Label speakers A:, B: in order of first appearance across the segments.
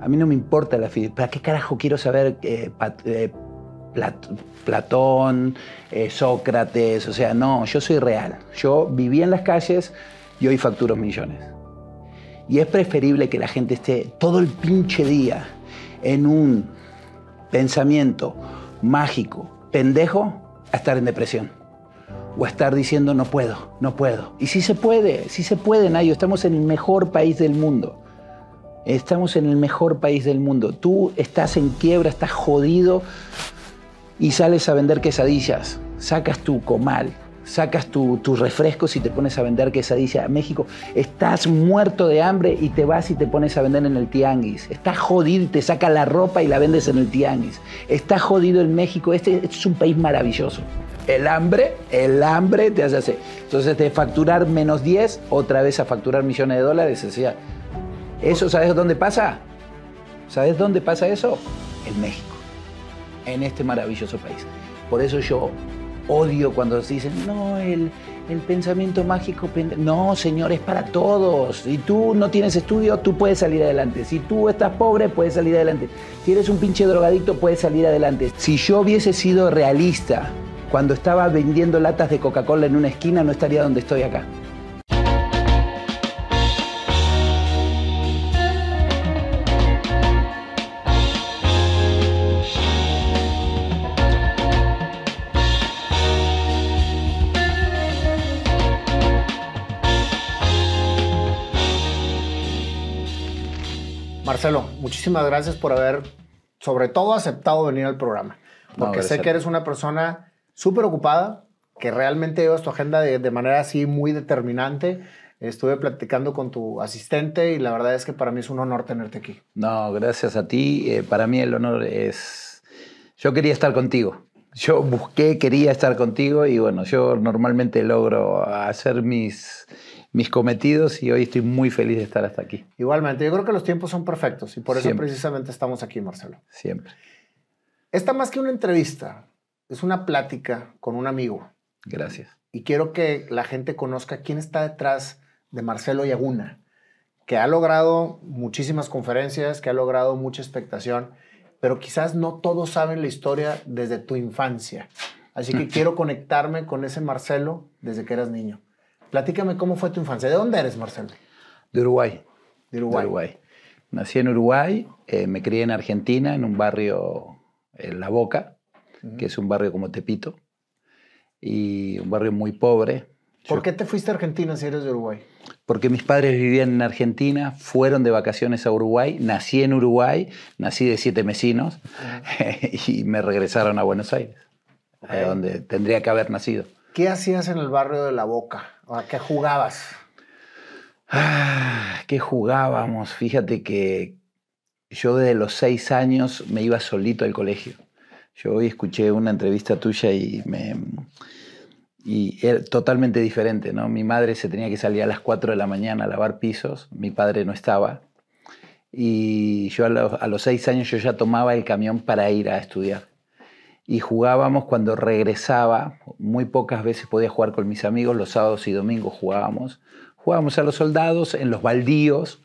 A: A mí no me importa la filosofía. ¿Para qué carajo quiero saber eh, eh, Platón, eh, Sócrates? O sea, no, yo soy real. Yo viví en las calles y hoy facturo millones. Y es preferible que la gente esté todo el pinche día en un pensamiento mágico, pendejo, a estar en depresión. O a estar diciendo no puedo, no puedo. Y sí se puede, sí se puede, Nayo. Estamos en el mejor país del mundo. Estamos en el mejor país del mundo. Tú estás en quiebra, estás jodido y sales a vender quesadillas. Sacas tu comal, sacas tus refrescos y te pones a vender quesadillas a México. Estás muerto de hambre y te vas y te pones a vender en el tianguis. Estás jodido y te sacas la ropa y la vendes en el tianguis. Estás jodido en México. Este, es un país maravilloso. El hambre, el hambre te hace así. Entonces de facturar menos 10, otra vez a facturar millones de dólares, decía, ¿Eso sabes dónde pasa? ¿Sabes dónde pasa eso? En México, en este maravilloso país. Por eso yo odio cuando dicen, no, el, pensamiento mágico. No, señor, es para todos. Si tú no tienes estudio, tú puedes salir adelante. Si tú estás pobre, puedes salir adelante. Si eres un pinche drogadicto, puedes salir adelante. Si yo hubiese sido realista cuando estaba vendiendo latas de Coca-Cola en una esquina, no estaría donde estoy acá.
B: Marcelo, muchísimas gracias por haber, sobre todo, aceptado venir al programa. Porque sé que eres una persona súper ocupada, que realmente llevas tu agenda de, manera así muy determinante. Estuve platicando con tu asistente y la verdad es que para mí es un honor tenerte aquí.
A: No, gracias a ti. Eh, para mí el honor es... Yo quería estar contigo. Yo busqué, quería estar contigo y bueno, yo normalmente logro hacer mis mis cometidos y hoy estoy muy feliz de estar hasta aquí.
B: Igualmente, yo creo que los tiempos son perfectos y por eso precisamente estamos aquí, Marcelo.
A: Siempre.
B: Esta más que una entrevista, es una plática con un amigo.
A: Gracias.
B: Y quiero que la gente conozca quién está detrás de Marcelo Yaguna, que ha logrado muchísimas conferencias, que ha logrado mucha expectación, pero quizás no todos saben la historia desde tu infancia. Así que quiero conectarme con ese Marcelo desde que eras niño. Platícame cómo fue tu infancia. ¿De dónde eres, Marcelo?
A: De Uruguay.
B: De Uruguay.
A: Nací en Uruguay, eh, me crié en Argentina, en un barrio, en La Boca, que es un barrio como Tepito, y un barrio muy pobre.
B: ¿Por qué te fuiste a Argentina si eres de Uruguay?
A: Porque mis padres vivían en Argentina, fueron de vacaciones a Uruguay, nací en Uruguay, nací de siete mesinos y me regresaron a Buenos Aires, donde tendría que haber nacido.
B: ¿Qué hacías en el barrio de La Boca? ¿A qué jugabas?
A: Ah, ¿Qué jugábamos? Fíjate que yo desde los seis años me iba solito al colegio. Yo hoy escuché una entrevista tuya y me... Y era totalmente diferente, ¿no? Mi madre se tenía que salir a las 4 de la mañana a lavar pisos, mi padre no estaba. Y yo a los, a los seis años yo ya tomaba el camión para ir a estudiar y jugábamos cuando regresaba, muy pocas veces podía jugar con mis amigos, los sábados y domingos jugábamos. Jugábamos a los soldados en los baldíos.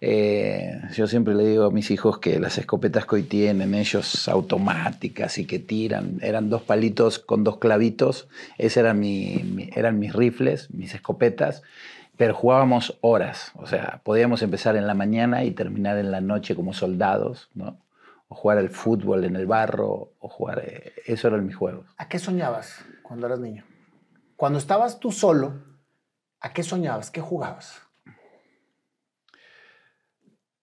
A: Eh, yo siempre le digo a mis hijos que las escopetas que hoy tienen ellos automáticas y que tiran, eran dos palitos con dos clavitos, esos eran, eran mis rifles, mis escopetas, pero jugábamos horas, o sea, podíamos empezar en la mañana y terminar en la noche como soldados, ¿no? O jugar al fútbol en el barro, o jugar... Eh, eso eran mis juegos.
B: ¿A qué soñabas cuando eras niño? Cuando estabas tú solo, ¿a qué soñabas? ¿Qué jugabas?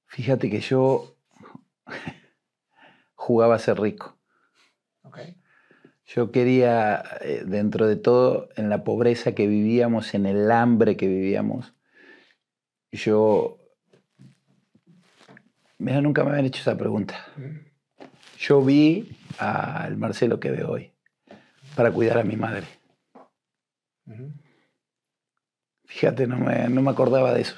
A: Fíjate que yo jugaba a ser rico.
B: Okay.
A: Yo quería, eh, dentro de todo, en la pobreza que vivíamos, en el hambre que vivíamos, yo Mira, nunca me habían hecho esa pregunta. Yo vi al Marcelo que veo hoy para cuidar a mi madre. Fíjate, no me, no me acordaba de eso.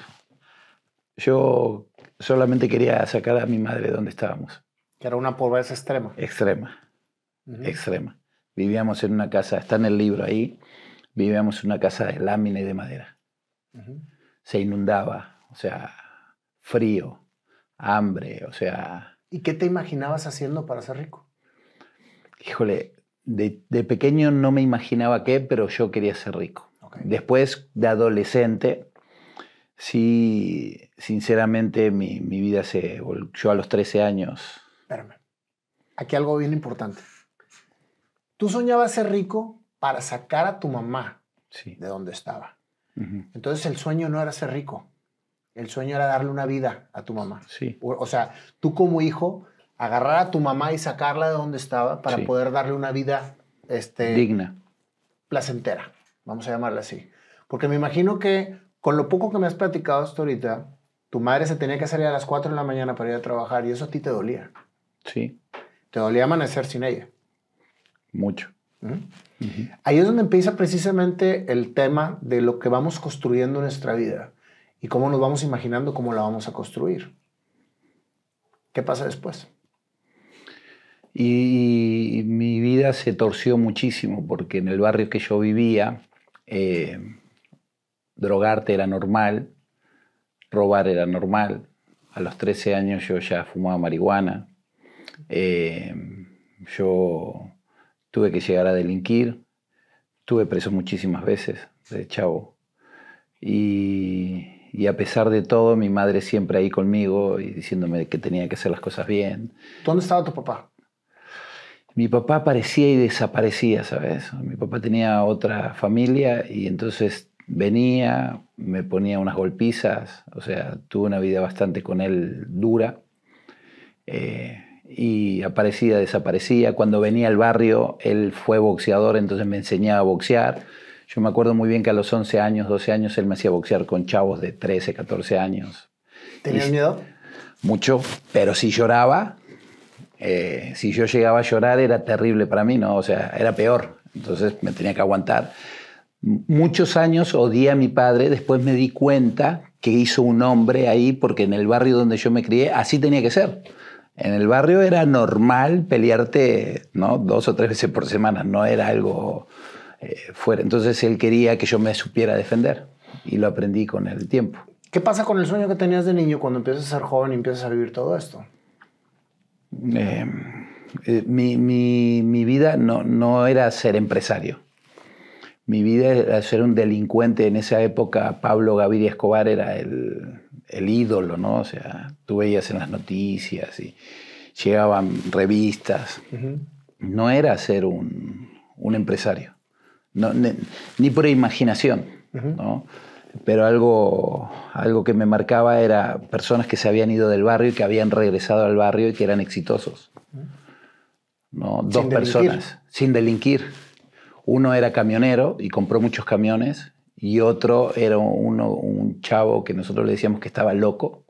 A: Yo solamente quería sacar a mi madre de donde estábamos.
B: Que era una pobreza extrema.
A: Extrema, extrema. Vivíamos en una casa, está en el libro ahí, vivíamos en una casa de lámina y de madera. Se inundaba, o sea, frío, hambre, o sea...
B: ¿Y qué te imaginabas haciendo para ser rico?
A: Híjole, de, de pequeño no me imaginaba qué, pero yo quería ser rico. Después, de adolescente, sí, sinceramente, mi, mi vida se... vol- Yo a los 13 años...
B: Espérame. Aquí algo bien importante. Tú soñabas ser rico para sacar a tu mamá
A: Sí.
B: de donde estaba. Entonces el sueño no era ser rico. El sueño era darle una vida a tu mamá.
A: Sí.
B: O, o sea, tú como hijo, agarrar a tu mamá y sacarla de donde estaba para
A: Sí.
B: poder darle una vida este,
A: Digna.
B: placentera, vamos a llamarla así. Porque me imagino que con lo poco que me has platicado hasta ahorita, tu madre se tenía que salir a las 4 de la mañana para ir a trabajar y eso a ti te dolía.
A: Sí.
B: Te dolía amanecer sin ella.
A: Mucho.
B: ¿Mm? Ahí es donde empieza precisamente el tema de lo que vamos construyendo en nuestra vida y cómo nos vamos imaginando cómo la vamos a construir. ¿Qué pasa después?
A: Y, mi vida se torció muchísimo porque en el barrio que yo vivía, eh, drogarte era normal, robar era normal. A los 13 años yo ya fumaba marihuana. Eh, yo tuve que llegar a delinquir. Estuve preso muchísimas veces de chavo. Y, y a pesar de todo, mi madre siempre ahí conmigo y diciéndome que tenía que hacer las cosas bien.
B: ¿Dónde estaba tu papá?
A: Mi papá aparecía y desaparecía, ¿sabes? Mi papá tenía otra familia y entonces venía, me ponía unas golpizas, o sea, tuve una vida bastante con él dura. eh, y aparecía, desaparecía. Cuando venía al barrio, él fue boxeador, entonces me enseñaba a boxear. Yo me acuerdo muy bien que a los 11 años, 12 años, él me hacía boxear con chavos de 13, 14 años
B: ¿Tenías miedo?
A: mucho, pero si lloraba, eh, si yo llegaba a llorar era terrible para mí, ¿no? O sea, era peor. Entonces me tenía que aguantar. Muchos años odié a mi padre, después me di cuenta que hizo un hombre ahí, porque en el barrio donde yo me crié, así tenía que ser. En el barrio era normal pelearte, ¿no? Dos o tres veces por semana, no era algo eh, fuera. Entonces él quería que yo me supiera defender y lo aprendí con el tiempo.
B: ¿Qué pasa con el sueño que tenías de niño cuando empiezas a ser joven y empiezas a vivir todo esto?
A: Eh, eh, mi, mi- mi vida no, no era ser empresario. Mi vida era ser un delincuente. En esa época Pablo Gaviria Escobar era el, el ídolo, ¿no? O sea, tú veías en las noticias y llegaban revistas. No era ser un, un empresario. No, ni por imaginación, ¿no? Pero algo, algo que me marcaba era personas que se habían ido del barrio y que habían regresado al barrio y que eran exitosos. ¿no? Dos
B: Sin delinquir.
A: personas, sin delinquir. Uno era camionero y compró muchos camiones y otro era uno, un chavo que nosotros le decíamos que estaba loco,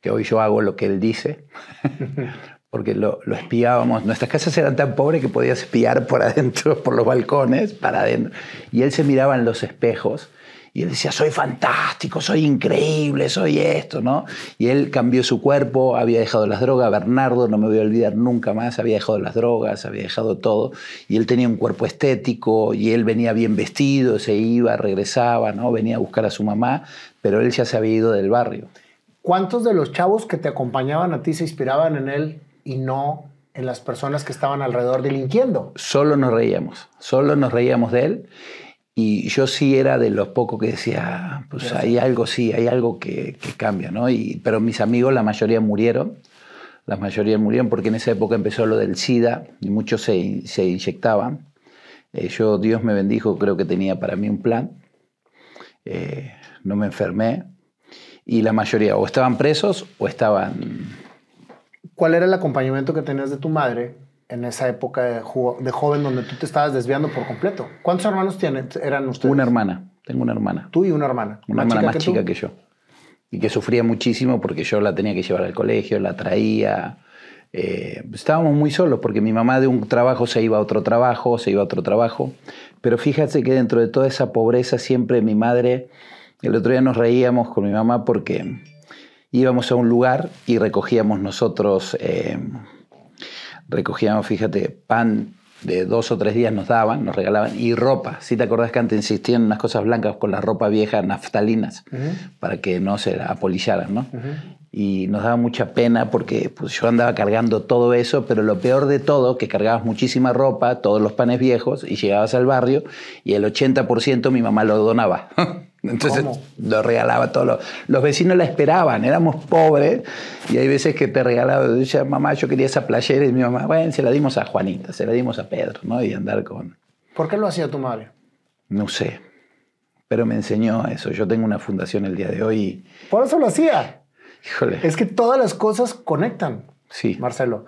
A: que hoy yo hago lo que él dice, porque lo, espiábamos. Nuestras casas eran tan pobres que podías espiar por adentro, por los balcones, para adentro. Y él se miraba en los espejos y él decía, soy fantástico, soy increíble, soy esto, ¿no? Y él cambió su cuerpo, había dejado las drogas. Bernardo, no me voy a olvidar nunca más, había dejado las drogas, había dejado todo. Y él tenía un cuerpo estético y él venía bien vestido, se iba, regresaba, ¿no? Venía a buscar a su mamá, pero él ya se había ido del barrio.
B: ¿Cuántos de los chavos que te acompañaban a ti se inspiraban en él y no en las personas que estaban alrededor delinquiendo?
A: solo nos reíamos, solo nos reíamos de él. Y yo sí era de los pocos que decía, pues hay algo, sí, hay algo que, que cambia, ¿no? Y, pero mis amigos, la mayoría murieron, la mayoría murieron porque en esa época empezó lo del SIDA y muchos se, se inyectaban. Eh, yo, Dios me bendijo, creo que tenía para mí un plan. Eh, no me enfermé. Y la mayoría o estaban presos o estaban
B: ¿Cuál era el acompañamiento que tenías de tu madre en esa época de, jo- de joven donde tú te estabas desviando por completo? ¿Cuántos hermanos tienen, eran ustedes?
A: una hermana. Tengo una hermana.
B: Tú y una hermana.
A: Una hermana más chica que yo. Y que sufría muchísimo porque yo la tenía que llevar al colegio, la traía. Eh, estábamos muy solos porque mi mamá de un trabajo se iba a otro trabajo, se iba a otro trabajo. Pero fíjate que dentro de toda esa pobreza siempre mi madre, el otro día nos reíamos con mi mamá porque íbamos a un lugar y recogíamos nosotros, eh, recogíamos, fíjate, pan de dos o tres días nos daban, nos regalaban, y ropa. Si te acordás que antes insistían en unas cosas blancas con la ropa vieja, naftalinas, para que no se apolillaran, ¿no? y nos daba mucha pena porque pues, yo andaba cargando todo eso, pero lo peor de todo, que cargabas muchísima ropa, todos los panes viejos, y llegabas al barrio y el 80% mi mamá lo donaba. Entonces
B: ¿Cómo?
A: lo regalaba a todos los, los vecinos la esperaban, éramos pobres y hay veces que te regalaba, decía, mamá, yo quería esa playera y mi mamá, bueno, se la dimos a Juanita, se la dimos a Pedro, ¿no? Y andar con,
B: ¿Por qué lo hacía tu madre?
A: no sé, pero me enseñó eso. Yo tengo una fundación el día de hoy y,
B: Por eso lo hacía.
A: híjole,
B: Es que todas las cosas conectan,
A: sí,
B: Marcelo.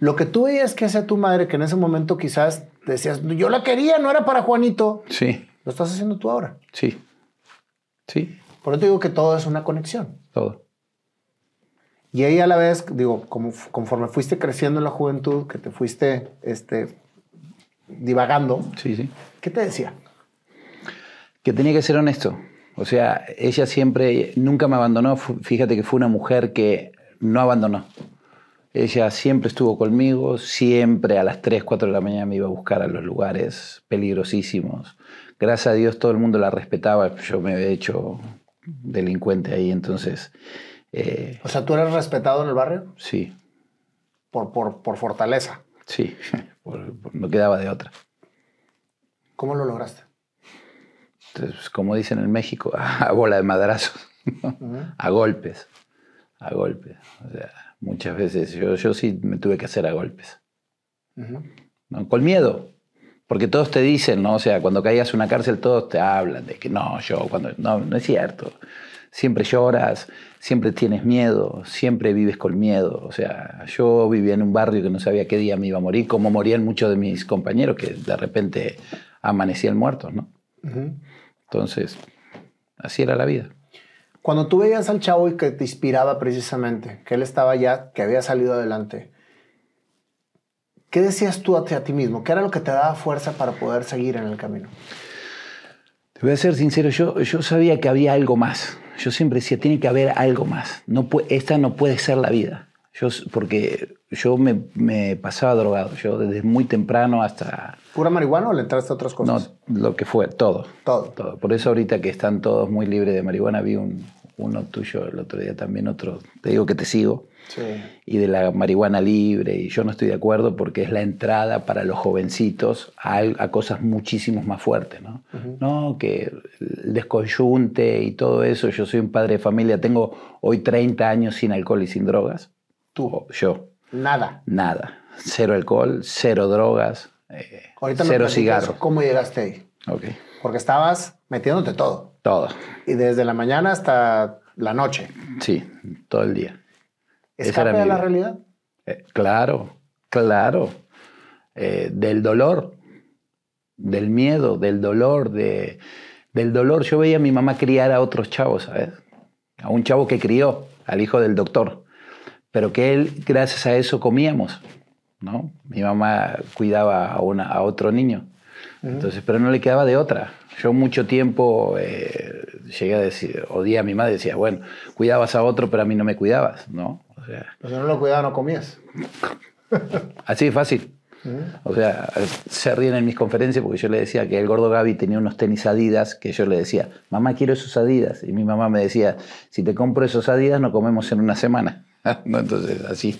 B: Lo que tú veías que hacía tu madre, que en ese momento quizás decías, yo la quería, no era para Juanito,
A: sí,
B: lo estás haciendo tú ahora.
A: sí, sí,
B: Por eso digo que todo es una conexión.
A: todo.
B: Y ahí a la vez, digo, como, conforme fuiste creciendo en la juventud, que te fuiste este, divagando,
A: Sí, sí.
B: ¿qué te decía?
A: que tenía que ser honesto. O sea, ella siempre, nunca me abandonó. Fíjate que fue una mujer que no abandonó. Ella siempre estuvo conmigo, siempre a las 3, 4 de la mañana me iba a buscar a los lugares peligrosísimos. Gracias a Dios todo el mundo la respetaba. Yo me había hecho delincuente ahí, entonces, eh,
B: O sea, tú eres respetado en el barrio
A: sí,
B: por, por, por fortaleza.
A: sí, por- no quedaba de otra.
B: ¿Cómo lo lograste?
A: Entonces, como dicen en México, a bola de madrazos, ¿no? a golpes, a golpes. O sea, muchas veces yo, yo sí me tuve que hacer a golpes, con miedo, porque todos te dicen, ¿no? O sea, cuando caigas en una cárcel todos te hablan de que no, yo, cuando no, no es cierto. Siempre lloras, siempre tienes miedo, siempre vives con miedo. O sea, yo vivía en un barrio que no sabía qué día me iba a morir, como morían muchos de mis compañeros que de repente amanecían muertos, ¿no? Entonces, así era la vida.
B: Cuando tú veías al chavo y que te inspiraba precisamente, que él estaba ya, que había salido adelante, ¿qué decías tú hacia ti mismo? ¿Qué era lo que te daba fuerza para poder seguir en el camino?
A: Te voy a ser sincero, yo, yo sabía que había algo más. Yo siempre decía, tiene que haber algo más. No esta no puede ser la vida. Yo, porque yo me, me pasaba drogado, yo desde muy temprano hasta
B: ¿Pura marihuana o le entraste a otras
A: no,
B: cosas?
A: lo que fue, todo.
B: Todo.
A: todo. Por eso ahorita que están todos muy libres de marihuana, vi un, uno tuyo el otro día también, otro, te digo que te sigo,
B: Sí.
A: y de la marihuana libre, y yo no estoy de acuerdo porque es la entrada para los jovencitos a, a cosas muchísimo más fuertes, ¿no? No, que el descoyunte y todo eso, yo soy un padre de familia, tengo hoy 30 años sin alcohol y sin drogas.
B: Tú.
A: O Yo,
B: Nada.
A: nada. Cero alcohol, cero drogas, eh,
B: Ahorita
A: cero cigarros.
B: ¿Cómo llegaste ahí?
A: Ok,
B: Porque estabas metiéndote todo.
A: todo.
B: Y desde la mañana hasta la noche.
A: Sí, todo el día.
B: ¿Escape a la realidad?
A: Eh, claro, claro. Eh, del dolor, del miedo, del dolor, de, del dolor. Yo veía a mi mamá criar a otros chavos, ¿sabes? A un chavo que crió, al hijo del doctor. Pero que él, gracias a eso, comíamos, ¿no? Mi mamá cuidaba a, una, a otro niño. Entonces, pero no le quedaba de otra. Yo mucho tiempo eh, llegué a decir, odié a mi madre, decía, bueno, cuidabas a otro, pero a mí no me cuidabas, ¿no? O sea,
B: Pues si no lo cuidaba, no comías.
A: Así de fácil. O sea, se ríen en mis conferencias porque yo le decía que el gordo Gaby tenía unos tenis Adidas que yo le decía, mamá, quiero esos Adidas. Y mi mamá me decía, si te compro esos Adidas, no comemos en una semana. ¿No? Entonces, así,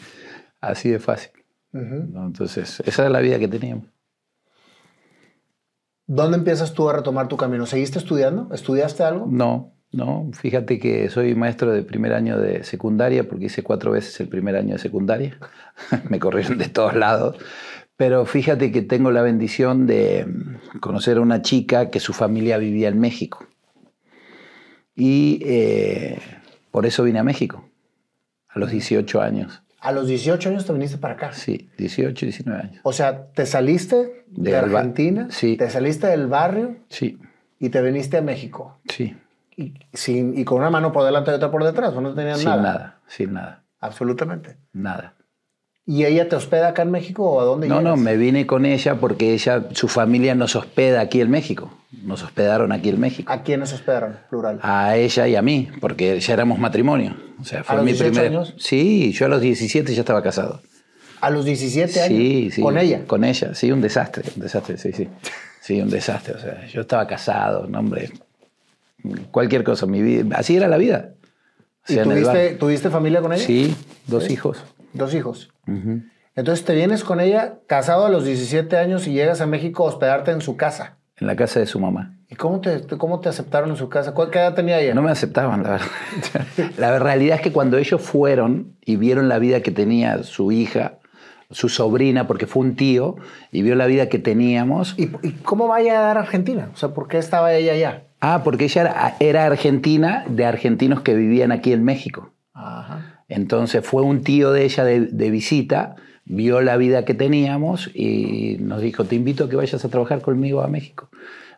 A: así de fácil. ¿no? Entonces, esa era la vida que teníamos.
B: ¿Dónde empiezas tú a retomar tu camino? ¿Seguiste estudiando? ¿Estudiaste algo?
A: No, no, fíjate que soy maestro de primer año de secundaria porque hice cuatro veces el primer año de secundaria. me corrieron de todos lados. Pero fíjate que tengo la bendición de mm, conocer a una chica que su familia vivía en México. Y eh, por eso vine a México, a los 18 años.
B: A los 18 años te viniste para acá.
A: Sí, 18, 19 años.
B: O sea, te saliste de,
A: De
B: Argentina,
A: sí.
B: te saliste del barrio
A: Sí,
B: y te viniste a México.
A: sí,
B: Y, sin, y con una mano por delante y otra por detrás, no tenías
A: sin
B: nada.
A: nada. sin nada,
B: Absolutamente.
A: nada.
B: ¿Y ella te hospeda acá en México o a dónde
A: No, no,
B: llegas?
A: me vine con ella porque ella, su familia nos hospeda aquí en México. Nos hospedaron aquí en México.
B: ¿A quiénes hospedaron? Plural.
A: A ella y a mí, porque ya éramos matrimonio. O sea, fue
B: los
A: mi
B: 18
A: primer.
B: años?
A: Sí, yo a los 17 ya estaba casado.
B: A los 17 años.
A: Sí, sí.
B: Con ella.
A: Con ella, sí, un desastre, un desastre, sí, sí. Sí, un desastre. O sea, yo estaba casado, no, hombre. Cualquier cosa, mi vida. Así era la vida.
B: ¿Y tuviste, familia con ella?
A: Sí, dos
B: Sí.
A: hijos.
B: Dos hijos. Entonces te vienes con ella casado a los 17 años y llegas a México a hospedarte en su casa.
A: En la casa de su mamá.
B: ¿Y cómo te, cómo te aceptaron en su casa? ¿Cuál- ¿Qué edad tenía ella?
A: No me aceptaban, la verdad. La realidad es que cuando ellos fueron y vieron la vida que tenía su hija, su sobrina, porque fue un tío, y vio la vida que teníamos.
B: ¿Y, y cómo va a a Argentina? O sea, ¿por qué estaba ella allá?
A: Ah, porque ella era, era argentina, de argentinos que vivían aquí en México.
B: Ajá.
A: Entonces fue un tío de ella de, de visita, vio la vida que teníamos y nos dijo, te invito a que vayas a trabajar conmigo a México.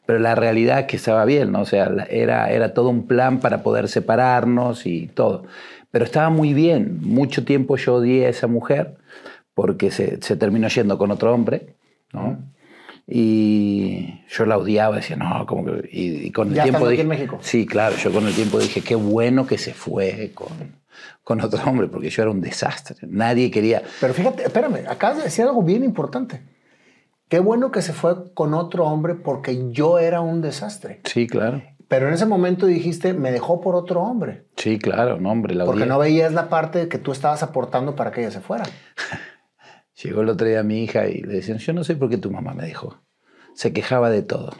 A: Pero la realidad es que estaba bien, ¿no? O sea, era, era todo un plan para poder separarnos y todo. Pero estaba muy bien. Mucho tiempo yo odié a esa mujer porque se, se terminó yendo con otro hombre, ¿no? Y yo la odiaba, decía, no, como que... Y, y con el
B: ¿Ya
A: tiempo
B: estando aquí
A: dije...
B: en México?
A: Sí, claro, yo con el tiempo dije, qué bueno que se fue con, con otro hombre, porque yo era un desastre. Nadie quería...
B: Pero fíjate, espérame, acabas de decir algo bien importante. Qué bueno que se fue con otro hombre porque yo era un desastre.
A: Sí, claro.
B: Pero en ese momento dijiste, me dejó por otro hombre.
A: Sí, claro, no, hombre, la
B: Porque
A: odié.
B: no veías la parte que tú estabas aportando para que ella se fuera.
A: Llegó el otro día mi hija y le decían, yo no sé por qué tu mamá me dejó. Se quejaba de todo.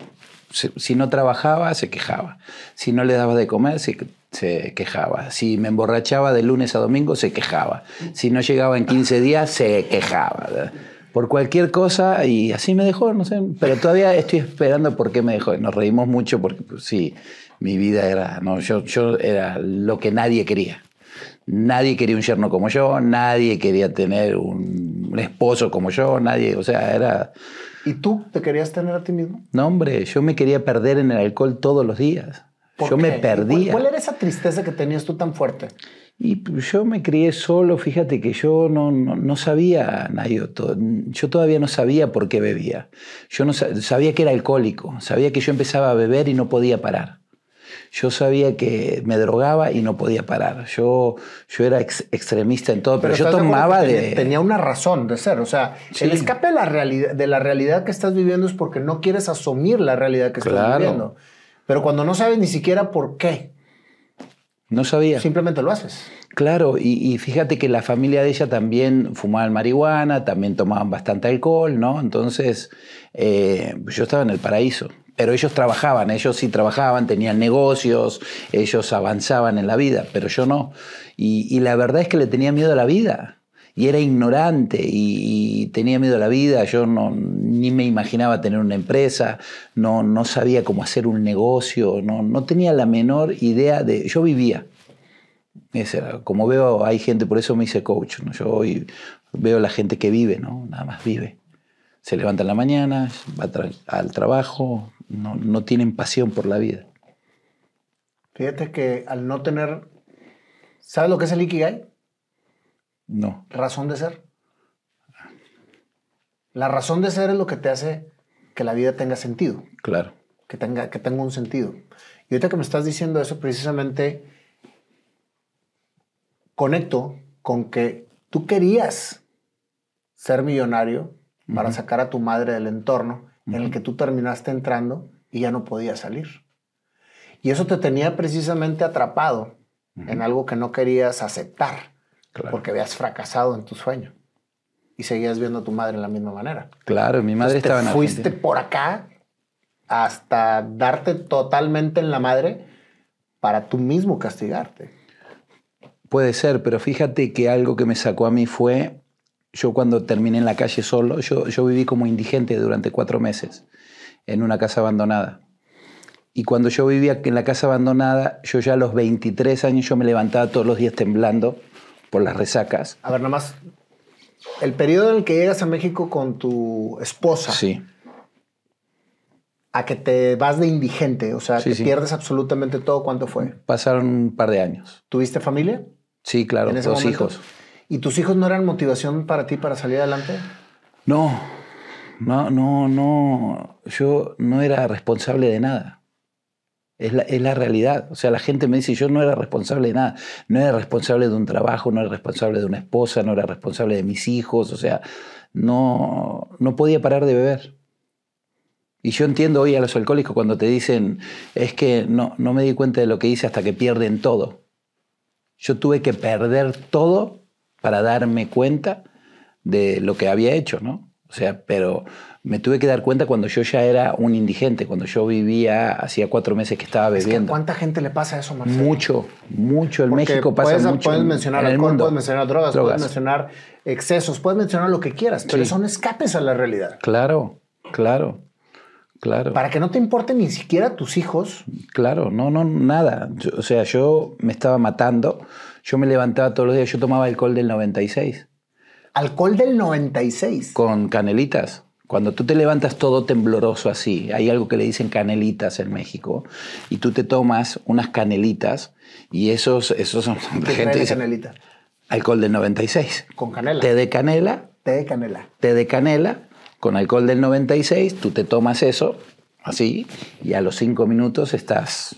A: Si, no trabajaba, se quejaba. Si no le daba de comer, se, quejaba. Si me emborrachaba de lunes a domingo, se quejaba. Si no llegaba en 15 días, se quejaba. Por cualquier cosa y así me dejó, no sé. Pero todavía estoy esperando por qué me dejó. Nos reímos mucho porque, pues, sí, mi vida era, no, yo, yo era lo que nadie quería. Nadie quería un yerno como yo, nadie quería tener un, un esposo como yo, nadie, o sea, era...
B: ¿Y tú te querías tener a ti mismo?
A: No, hombre, yo me quería perder en el alcohol todos los días.
B: ¿Por
A: Yo me
B: qué?
A: perdía.
B: ¿Cuál, cuál era esa tristeza que tenías tú tan fuerte?
A: Y yo me crié solo, fíjate que yo no, no, no sabía, Nayo, yo todavía no sabía por qué bebía. Yo no sa- sabía que era alcohólico, sabía que yo empezaba a beber y no podía parar. Yo sabía que me drogaba y no podía parar. Yo, yo era ex- extremista en todo, pero, yo tomaba de...
B: Tenía, tenía una razón de ser. O sea,
A: Sí.
B: el escape de la, realidad, de la realidad que estás viviendo es porque no quieres asumir la realidad que estás viviendo. Pero cuando no sabes ni siquiera por qué,
A: No sabía.
B: simplemente lo haces.
A: Claro, y, y fíjate que la familia de ella también fumaban marihuana, también tomaban bastante alcohol, ¿no? Entonces, eh, yo estaba en el paraíso. Pero ellos trabajaban, ellos sí trabajaban, tenían negocios, ellos avanzaban en la vida, pero yo no. Y, la verdad es que le tenía miedo a la vida. Y era ignorante y, tenía miedo a la vida. Yo no, ni me imaginaba tener una empresa, no, no sabía cómo hacer un negocio, no, no tenía la menor idea de... Yo vivía. Como veo, hay gente, por eso me hice coach. Yo hoy veo la gente que vive, ¿no? Nada más vive. Se levanta en la mañana, va al trabajo, no, no tienen pasión por la vida.
B: Fíjate que al no tener. ¿Sabes lo que es el Ikigai?
A: No.
B: Razón de ser. La razón de ser es lo que te hace que la vida tenga sentido.
A: Claro.
B: que tenga, que tenga un sentido. Y ahorita que me estás diciendo eso, precisamente conecto con que tú querías ser millonario para sacar a tu madre del entorno en el que tú terminaste entrando y ya no podías salir. Y eso te tenía precisamente atrapado en algo que no querías aceptar
A: Claro.
B: porque habías fracasado en tu sueño y seguías viendo a tu madre de la misma manera.
A: Claro, mi madre
B: Entonces,
A: estaba en
B: te fuiste
A: Argentina.
B: por acá hasta darte totalmente en la madre para tú mismo castigarte.
A: Puede ser, pero fíjate que algo que me sacó a mí fue, yo cuando terminé en la calle solo, yo, yo viví como indigente durante cuatro meses en una casa abandonada. Y cuando yo vivía en la casa abandonada, yo ya a los 23 años yo me levantaba todos los días temblando por las resacas.
B: A ver, nada más, el periodo en el que llegas a México con tu esposa,
A: Sí,
B: a que te vas de indigente, o sea,
A: Sí,
B: que
A: sí.
B: pierdes absolutamente todo, ¿cuánto fue?
A: pasaron un par de años.
B: ¿Tuviste familia?
A: Sí, claro, dos
B: momento?
A: hijos.
B: ¿Y tus hijos no eran motivación para ti para salir adelante?
A: No, no, no, no. Yo no era responsable de nada. Es la, es la realidad. O sea, la gente me dice, yo no era responsable de nada. No era responsable de un trabajo, no era responsable de una esposa, no era responsable de mis hijos. O sea, no, no podía parar de beber. Y yo entiendo hoy a los alcohólicos cuando te dicen, es que no, no me di cuenta de lo que hice hasta que pierden todo. Yo tuve que perder todo para darme cuenta de lo que había hecho, ¿no? O sea, pero me tuve que dar cuenta cuando yo ya era un indigente, cuando yo vivía, hacía cuatro meses que estaba bebiendo.
B: ¿Cuánta gente le pasa eso, Marcelo?
A: Mucho, mucho. En México pasa
B: puedes,
A: mucho.
B: Puedes mencionar
A: en el
B: alcohol,
A: mundo.
B: puedes mencionar drogas,
A: Drogas.
B: puedes mencionar excesos, puedes mencionar lo que quieras, pero
A: Sí.
B: son escapes a la realidad.
A: Claro, claro, claro.
B: Para que no te importe ni siquiera tus hijos,
A: Claro, no, no, nada. O sea, yo me estaba matando. Yo me levantaba todos los días. Yo tomaba alcohol del 96
B: alcohol del 96.
A: con canelitas. Cuando tú te levantas todo tembloroso así, hay algo que le dicen canelitas en México, y tú te tomas unas canelitas y esos, esos son...
B: ¿Qué
A: gente dice,
B: canelita?
A: alcohol del 96.
B: Con canela.
A: Té de canela,
B: Té de canela.
A: té de canela con alcohol del 96, tú te tomas eso así y a los cinco minutos estás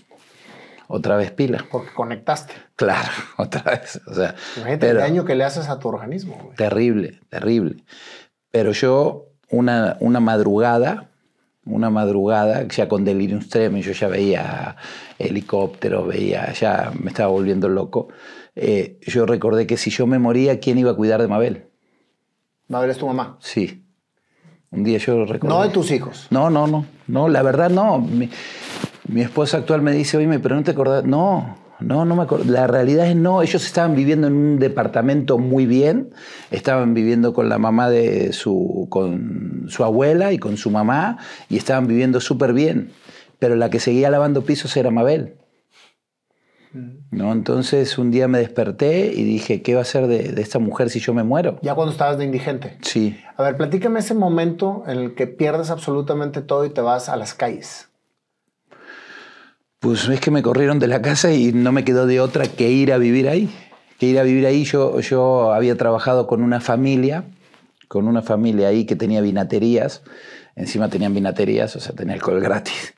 A: otra vez pila.
B: Porque conectaste.
A: Claro, otra vez. O sea,
B: Imagínate
A: pero
B: el daño que le haces a tu organismo. güey.
A: terrible, terrible. Pero yo una, una madrugada, una madrugada, ya con delirium tremens, yo ya veía helicópteros, veía, ya me estaba volviendo loco. eh, yo recordé que si yo me moría, ¿quién iba a cuidar de Mabel?
B: Mabel es tu mamá.
A: Sí. Un día yo recordé.
B: No de tus hijos.
A: No, no, no. No, la verdad no. Mi, mi esposa actual me dice, oye, pero no te acordás. No, no, no me acuerdo. La realidad es no. Ellos estaban viviendo en un departamento muy bien. Estaban viviendo con la mamá de su, con su abuela y con su mamá y estaban viviendo súper bien. Pero la que seguía lavando pisos era Mabel. ¿No? Entonces un día me desperté y dije, ¿qué va a ser de, de esta mujer si yo me muero?
B: Ya cuando estabas de indigente.
A: Sí.
B: A ver, platícame ese momento en el que pierdes absolutamente todo y te vas a las calles.
A: Pues es que me corrieron de la casa y no me quedó de otra que ir a vivir ahí. Que ir a vivir ahí. Yo, yo había trabajado con una familia, con una familia ahí que tenía vinaterías. Encima tenían vinaterías, o sea, tenía alcohol gratis.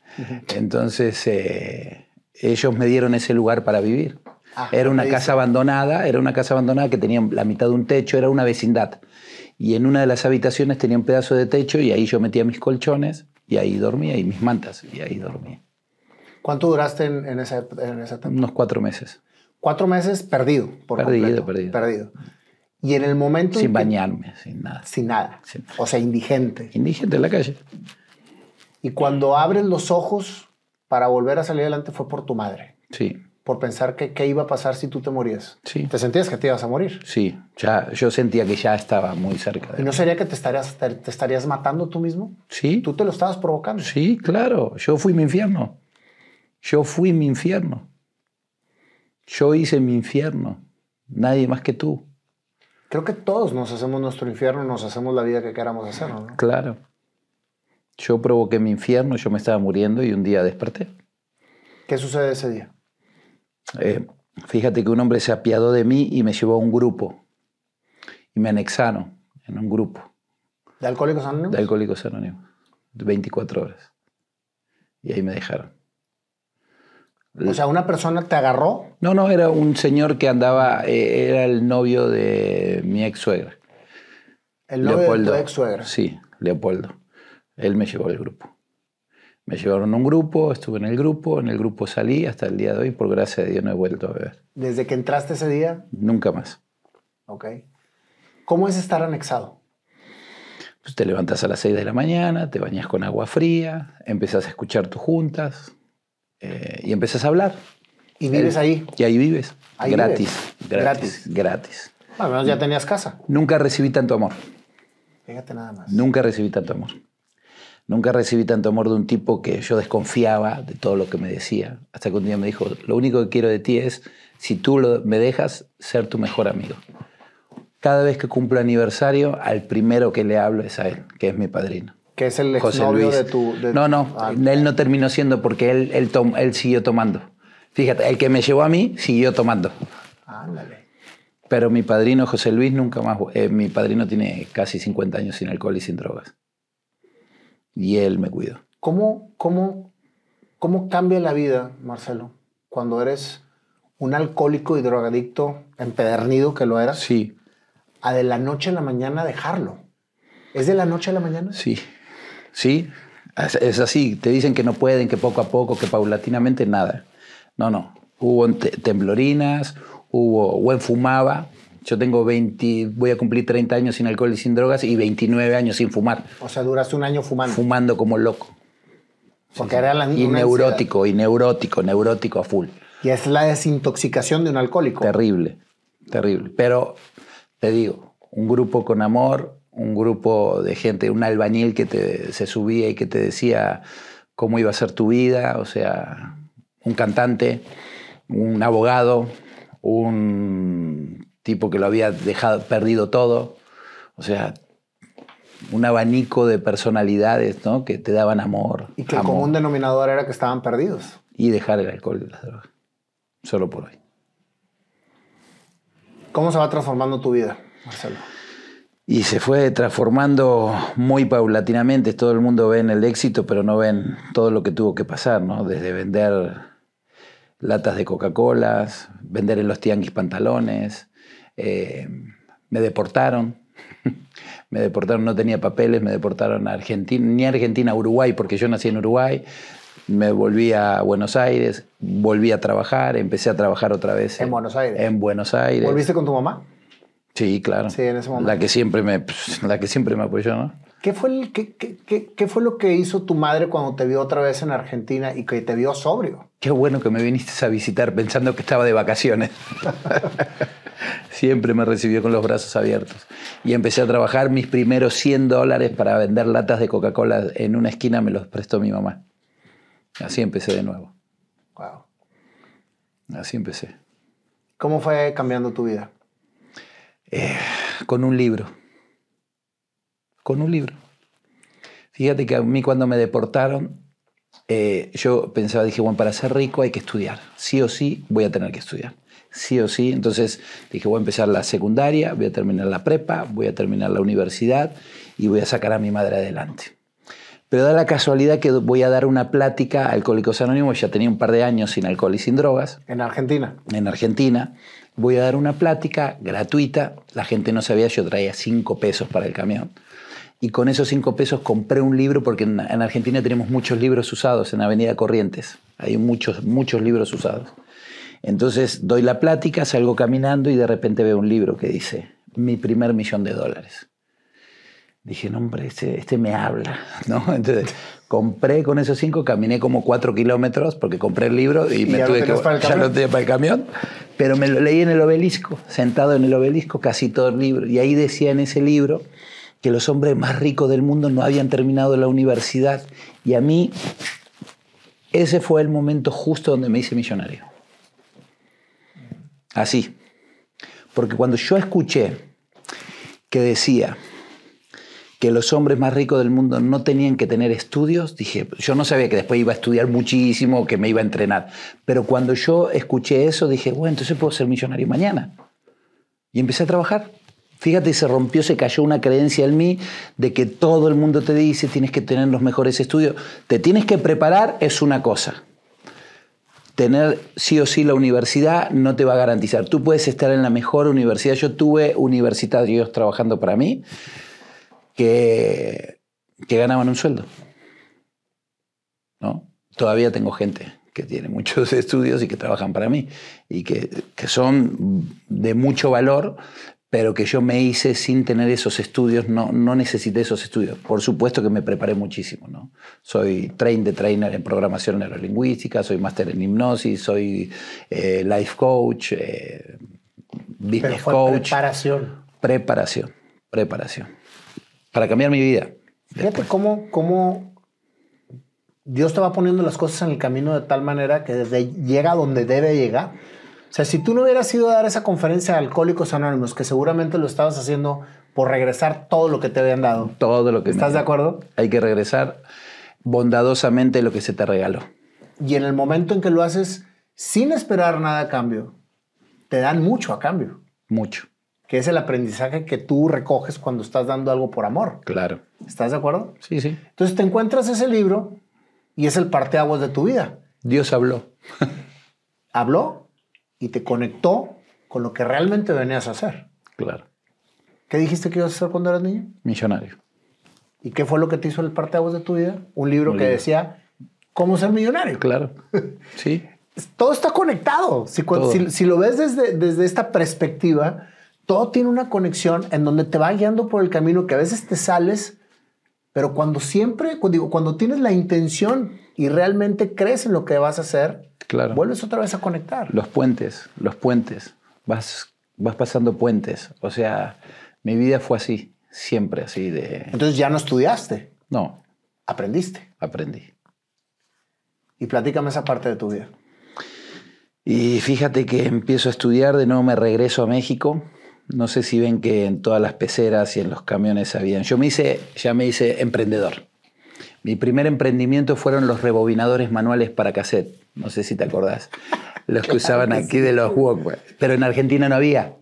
A: Entonces, eh, ellos me dieron ese lugar para vivir.
B: Ah,
A: era una casa abandonada, era una casa abandonada que tenía la mitad de un techo, era una vecindad. Y en una de las habitaciones tenía un pedazo de techo y ahí yo metía mis colchones y ahí dormía y mis mantas y ahí dormía.
B: ¿Cuánto duraste en, en esa, en etapa?
A: Unos cuatro meses.
B: Cuatro meses perdido. Por
A: Perdido,
B: completo.
A: perdido.
B: Perdido. Y en el momento. en
A: Sin
B: que-
A: bañarme, sin nada.
B: Sin nada.
A: Sin nada.
B: O sea, indigente.
A: Indigente en la calle.
B: Y cuando abres los ojos para volver a salir adelante fue por tu madre.
A: Sí,
B: Por pensar que qué iba a pasar si tú te morías.
A: sí,
B: Te sentías que te ibas a morir.
A: sí. Ya, yo sentía que ya estaba muy cerca
B: ¿Y
A: de
B: no sería que te estarías, te, te estarías matando tú mismo?
A: Sí,
B: Tú te lo estabas provocando.
A: sí, claro. Yo fui mi infierno. Yo fui mi infierno. Yo hice mi infierno. Nadie más que tú.
B: Creo que todos nos hacemos nuestro infierno, nos hacemos la vida que queramos hacer, ¿no?
A: Claro. Yo provoqué mi infierno, yo me estaba muriendo y un día desperté.
B: ¿Qué sucede ese día?
A: Eh, fíjate que un hombre se apiadó de mí y me llevó a un grupo. Y me anexaron en un grupo.
B: ¿De Alcohólicos Anónimos?
A: de Alcohólicos Anónimos, de 24 horas. Y ahí me dejaron.
B: O sea, una persona te agarró.
A: No, no, era un señor que andaba, eh, era el novio de mi ex suegra.
B: El novio de tu ex suegra.
A: Sí, Leopoldo. Él me llevó al grupo. Me llevaron a un grupo, estuve en el grupo, en el grupo salí, hasta el día de hoy, por gracia de Dios, no he vuelto a beber.
B: Desde que entraste ese día,
A: Nunca más.
B: ok. ¿Cómo es estar anexado?
A: Pues te levantas a las 6 de la mañana, te bañas con agua fría, empezás a escuchar tus juntas eh, y empezás a hablar.
B: Y vives ahí.
A: Y ahí vives.
B: Ahí
A: gratis,
B: vives.
A: gratis, gratis.
B: Al menos ya tenías casa.
A: Nunca recibí tanto amor.
B: Fíjate nada más.
A: Nunca recibí tanto amor. Nunca recibí tanto amor de un tipo que yo desconfiaba de todo lo que me decía. Hasta que un día me dijo, lo único que quiero de ti es, si tú lo- me dejas, ser tu mejor amigo. Cada vez que cumplo aniversario, al primero que le hablo es a él, que es mi padrino.
B: Que es el
A: José
B: exnovio
A: Luis.
B: de tu. de-
A: No, no,
B: Ah,
A: él no terminó siendo porque él, él, tom- él siguió tomando. Fíjate, el que me llevó a mí siguió tomando.
B: ándale.
A: Pero mi padrino José Luis nunca más. eh, mi padrino tiene casi 50 años sin alcohol y sin drogas. Y él me cuidó.
B: ¿Cómo, cómo, ¿Cómo cambia la vida, Marcelo, cuando eres un alcohólico y drogadicto empedernido, que lo eras,
A: Sí,
B: a de la noche a la mañana dejarlo? ¿Es de la noche a la mañana?
A: sí, sí. Es, así. Te dicen que no pueden, que poco a poco, que paulatinamente, nada. No, no. Hubo te- temblorinas, hubo, o fumaba. Yo tengo 20, voy a cumplir 30 años sin alcohol y sin drogas y 29 años sin fumar.
B: O sea, duraste un año fumando.
A: Fumando como loco.
B: Porque era la
A: Y neurótico, y neurótico, neurótico a full.
B: Y es la desintoxicación de un alcohólico.
A: Terrible, terrible. Pero te digo, un grupo con amor, un grupo de gente, un albañil que te, se subía y que te decía cómo iba a ser tu vida, o sea, un cantante, un abogado, un tipo que lo había dejado, perdido todo, o sea, un abanico de personalidades ¿no? que te daban amor.
B: Y que el
A: amor,
B: común denominador era que estaban perdidos.
A: y dejar el alcohol y las drogas, solo por hoy.
B: ¿Cómo se va transformando tu vida, Marcelo?
A: Y se fue transformando muy paulatinamente. Todo el mundo ve en el éxito, pero no ven todo lo que tuvo que pasar, ¿no? Desde vender latas de Coca-Cola, vender en los tianguis pantalones. eh, me deportaron. me deportaron, no tenía papeles, me deportaron a Argentina, ni a Argentina, a Uruguay, porque yo nací en Uruguay. Me volví a Buenos Aires, volví a trabajar, empecé a trabajar otra vez
B: En Buenos Aires.
A: En Buenos Aires.
B: ¿Volviste con tu mamá?
A: Sí, claro.
B: Sí, en ese momento.
A: La que siempre me, pues, la que siempre me apoyó, ¿no?
B: ¿Qué fue, el- qué, qué- qué- qué fue lo que hizo tu madre cuando te vio otra vez en Argentina y que te vio sobrio?
A: Qué bueno que me viniste a visitar pensando que estaba de vacaciones. siempre me recibió con los brazos abiertos. Y empecé a trabajar mis primeros 100 dólares para vender latas de Coca-Cola en una esquina, me los prestó mi mamá. Así empecé de nuevo.
B: Wow.
A: Así empecé.
B: ¿Cómo fue cambiando tu vida?
A: Con un libro. Con un libro. Fíjate que a mí cuando me deportaron, eh, yo pensaba, dije, bueno, para ser rico hay que estudiar. Sí o sí voy a tener que estudiar. Sí o sí. Entonces dije, voy a empezar la secundaria, voy a terminar la prepa, voy a terminar la universidad y voy a sacar a mi madre adelante. Pero da la casualidad que voy a dar una plática a Alcohólicos Anónimos, ya tenía un par de años sin alcohol y sin drogas,
B: En Argentina.
A: en Argentina. Voy a dar una plática gratuita. La gente no sabía, yo traía cinco pesos para el camión. Y con esos cinco pesos compré un libro, porque en, en Argentina tenemos muchos libros usados en Avenida Corrientes. Hay muchos, muchos libros usados. Entonces doy la plática, salgo caminando y de repente veo un libro que dice, mi primer millón de dólares. Dije, no, hombre, este, este me habla, ¿no? Entonces compré con esos cinco, caminé como cuatro kilómetros porque compré el libro y,
B: Y
A: me
B: ya
A: tuve que...
B: para el
A: ya
B: camión.
A: lo tenía para el camión, pero me lo leí en el obelisco, sentado en el obelisco, casi todo el libro. Y ahí decía en ese libro que los hombres más ricos del mundo no habían terminado la universidad. Y a mí, ese fue el momento justo donde me hice millonario. Así. Porque cuando yo escuché que decía que los hombres más ricos del mundo no tenían que tener estudios, dije, yo no sabía que después iba a estudiar muchísimo, que me iba a entrenar. Pero cuando yo escuché eso, dije, bueno, entonces puedo ser millonario mañana. Y empecé a trabajar. Fíjate, se rompió, se cayó una creencia en mí de que todo el mundo te dice tienes que tener los mejores estudios. Te tienes que preparar es una cosa. Tener sí o sí la universidad no te va a garantizar. Tú puedes estar en la mejor universidad. Yo tuve universitarios trabajando para mí que, que ganaban un sueldo. ¿no? Todavía tengo gente que tiene muchos estudios y que trabajan para mí y que, que son de mucho valor, pero que yo me hice sin tener esos estudios, no, no necesité esos estudios. Por supuesto que me preparé muchísimo. ¿no? Soy train de trainer en programación neurolingüística, soy máster en hipnosis, soy eh, life coach, eh,
B: Pero
A: business
B: fue
A: coach.
B: preparación.
A: Preparación, preparación. Para cambiar mi vida.
B: Fíjate cómo, cómo Dios te va poniendo las cosas en el camino de tal manera que desde llega donde debe llegar. O sea, si tú no hubieras ido a dar esa conferencia de Alcohólicos Anónimos, que seguramente lo estabas haciendo por regresar todo lo que te habían dado.
A: Todo lo que
B: ¿Estás
A: me-
B: de acuerdo?
A: Hay que regresar bondadosamente lo que se te regaló.
B: Y en el momento en que lo haces sin esperar nada a cambio, te dan mucho a cambio,
A: Mucho,
B: que es el aprendizaje que tú recoges cuando estás dando algo por amor.
A: claro.
B: ¿Estás de acuerdo?
A: Sí, sí.
B: Entonces te encuentras ese libro y es el parteaguas de tu vida.
A: Dios habló.
B: Habló y te conectó con lo que realmente venías a hacer.
A: Claro.
B: ¿Qué dijiste que ibas a hacer cuando eras niño?
A: Millonario.
B: ¿Y qué fue lo que te hizo el parteaguas de tu vida? Un libro
A: Un
B: que
A: libro.
B: decía cómo ser millonario.
A: Claro. Sí.
B: todo está conectado. Si,
A: Todo.
B: si- si lo ves desde, desde esta perspectiva, todo tiene una conexión en donde te va guiando por el camino que a veces te sales, pero cuando siempre, cu- digo, cuando tienes la intención y realmente crees en lo que vas a hacer,
A: Claro.
B: vuelves otra vez a conectar.
A: Los puentes, los puentes. Vas, vas pasando puentes. O sea, mi vida fue así, siempre así de...
B: Entonces ya no estudiaste,
A: No,
B: aprendiste.
A: aprendí.
B: Y platícame esa parte de tu vida.
A: Y fíjate que empiezo a estudiar, de nuevo me regreso a México. No sé si ven que en todas las peceras y en los camiones habían. Yo me hice, ya me hice emprendedor. Mi primer emprendimiento fueron los rebobinadores manuales para cassette. No sé si te acordás. Los que usaban aquí de los Walkman. Pero en Argentina no había.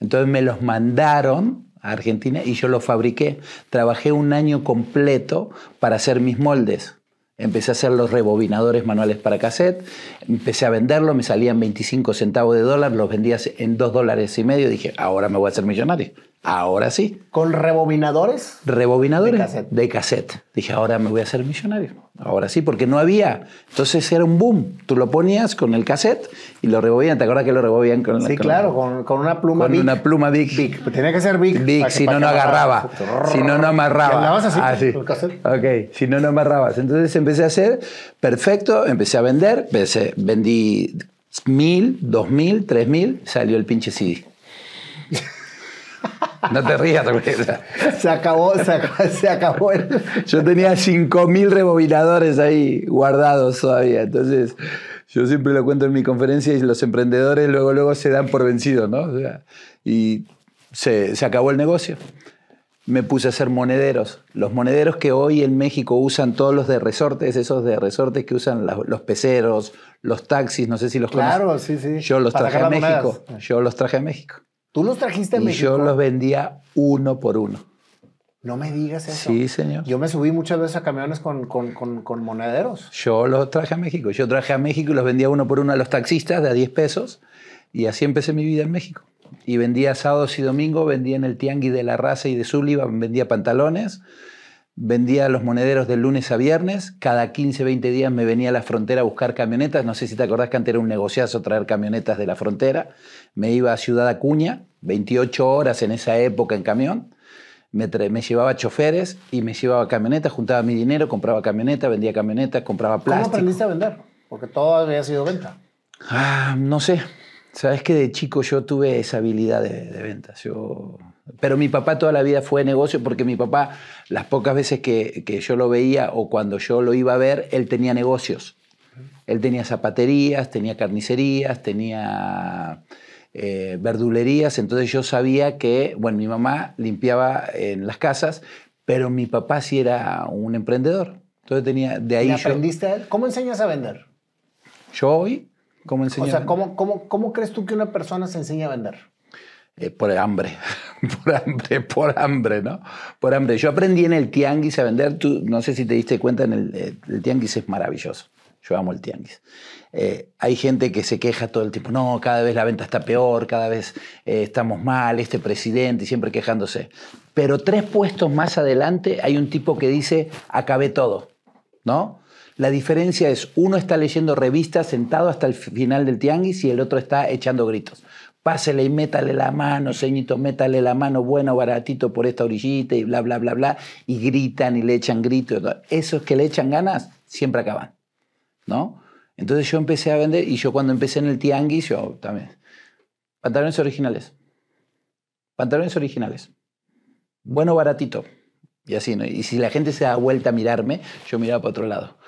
A: Entonces me los mandaron a Argentina y yo los fabriqué. Trabajé un año completo para hacer mis moldes. Empecé a hacer los rebobinadores manuales para cassette, empecé a venderlos, me salían 25 centavos de dólar, los vendía en 2 dólares y medio. Dije, ahora me voy a hacer millonario. Ahora sí.
B: ¿Con rebobinadores?
A: Rebobinadores
B: De cassette.
A: de cassette. Dije, ahora me voy a hacer millonario. Ahora sí, porque no había. Entonces era un boom. Tú lo ponías con el cassette y lo rebobinan. ¿Te acuerdas que lo rebobinan con
B: Sí,
A: con-
B: claro, con, con una pluma
A: Con
B: Bic.
A: una pluma Bic.
B: Bic. Tenía que ser Big.
A: Big, si no, no agarraba. Si no, no amarraba.
B: ¿Y andabas así
A: Ah,
B: con
A: sí.
B: el cassette?
A: Ok, si no, no amarrabas. Entonces empecé a hacer, perfecto, empecé a vender, empecé- vendí mil, dos mil, tres mil, salió el pinche CD. No te rías,
B: Se acabó, se acabó, se acabó el...
A: Yo tenía 5.000 rebobinadores ahí guardados todavía. Entonces, yo siempre lo cuento en mi conferencia y los emprendedores luego, luego se dan por vencidos, ¿no? O sea, y se, se acabó el negocio. Me puse a hacer monederos. Los monederos que hoy en México usan todos los de resortes, esos de resortes que usan los peceros, los taxis, no sé si los
B: Claro,
A: conoces.
B: sí, sí.
A: Yo los
B: Para
A: traje a México.
B: monedas.
A: Yo los traje a México.
B: Tú los trajiste a
A: Y
B: México.
A: yo los vendía uno por uno.
B: No me digas eso.
A: Sí, señor.
B: Yo me subí muchas veces a camiones con, con, con, con monederos.
A: Yo los traje a México. Yo traje a México y los vendía uno por uno a los taxistas de a 10 pesos. Y así empecé mi vida en México. Y vendía sábados y domingos, vendía en el Tianguis de la Raza y de Sullivan, vendía pantalones, vendía los monederos de lunes a viernes. Cada 15, 20 días me venía a la frontera a buscar camionetas. No sé si te acordás que antes era un negociazo traer camionetas de la frontera. Me iba a Ciudad Acuña, 28 horas en esa época en camión. Me, me llevaba choferes y me llevaba camionetas, juntaba mi dinero, compraba camioneta, vendía camionetas, compraba
B: ¿Cómo
A: plástico.
B: aprendiste a vender? Porque todo había sido venta.
A: Ah, no sé. Sabes que de chico yo tuve esa habilidad de, de ventas. Yo... Pero mi papá toda la vida fue negocio porque mi papá, las pocas veces que, que yo lo veía o cuando yo lo iba a ver, él tenía negocios. Él tenía zapaterías, tenía carnicerías, tenía eh, verdulerías. Entonces yo sabía que, bueno, mi mamá limpiaba en las casas, pero mi papá sí era un emprendedor. Entonces tenía, de ahí
B: ¿Y
A: yo,
B: aprendiste a él? ¿Cómo enseñas a vender?
A: yo hoy, ¿cómo
B: O
A: enseño? a
B: sea? ¿cómo, cómo, ¿cómo crees tú que una persona se enseña a vender?
A: Eh, por hambre, por hambre, por hambre, ¿no? Por hambre. Yo aprendí en el tianguis a vender, tú no sé si te diste cuenta, en el, eh, el tianguis es maravilloso. Yo amo el tianguis. Eh, hay gente que se queja todo el tiempo, no, cada vez la venta está peor, cada vez eh, estamos mal, este presidente, y siempre quejándose. Pero tres puestos más adelante hay un tipo que dice, acabé todo, ¿no? La diferencia es, uno está leyendo revistas sentado hasta el final del tianguis y el otro está echando gritos. Pásele y métale la mano, ceñito, métale la mano, bueno, baratito por esta orillita y bla, bla, bla, bla. Y gritan y le echan gritos. Esos que le echan ganas siempre acaban, ¿no? Entonces yo empecé a vender y yo cuando empecé en el tianguis, yo también. Pantalones originales. Pantalones originales. Bueno, baratito. Y así, ¿no? Y si la gente se da vuelta a mirarme, yo miraba para otro lado.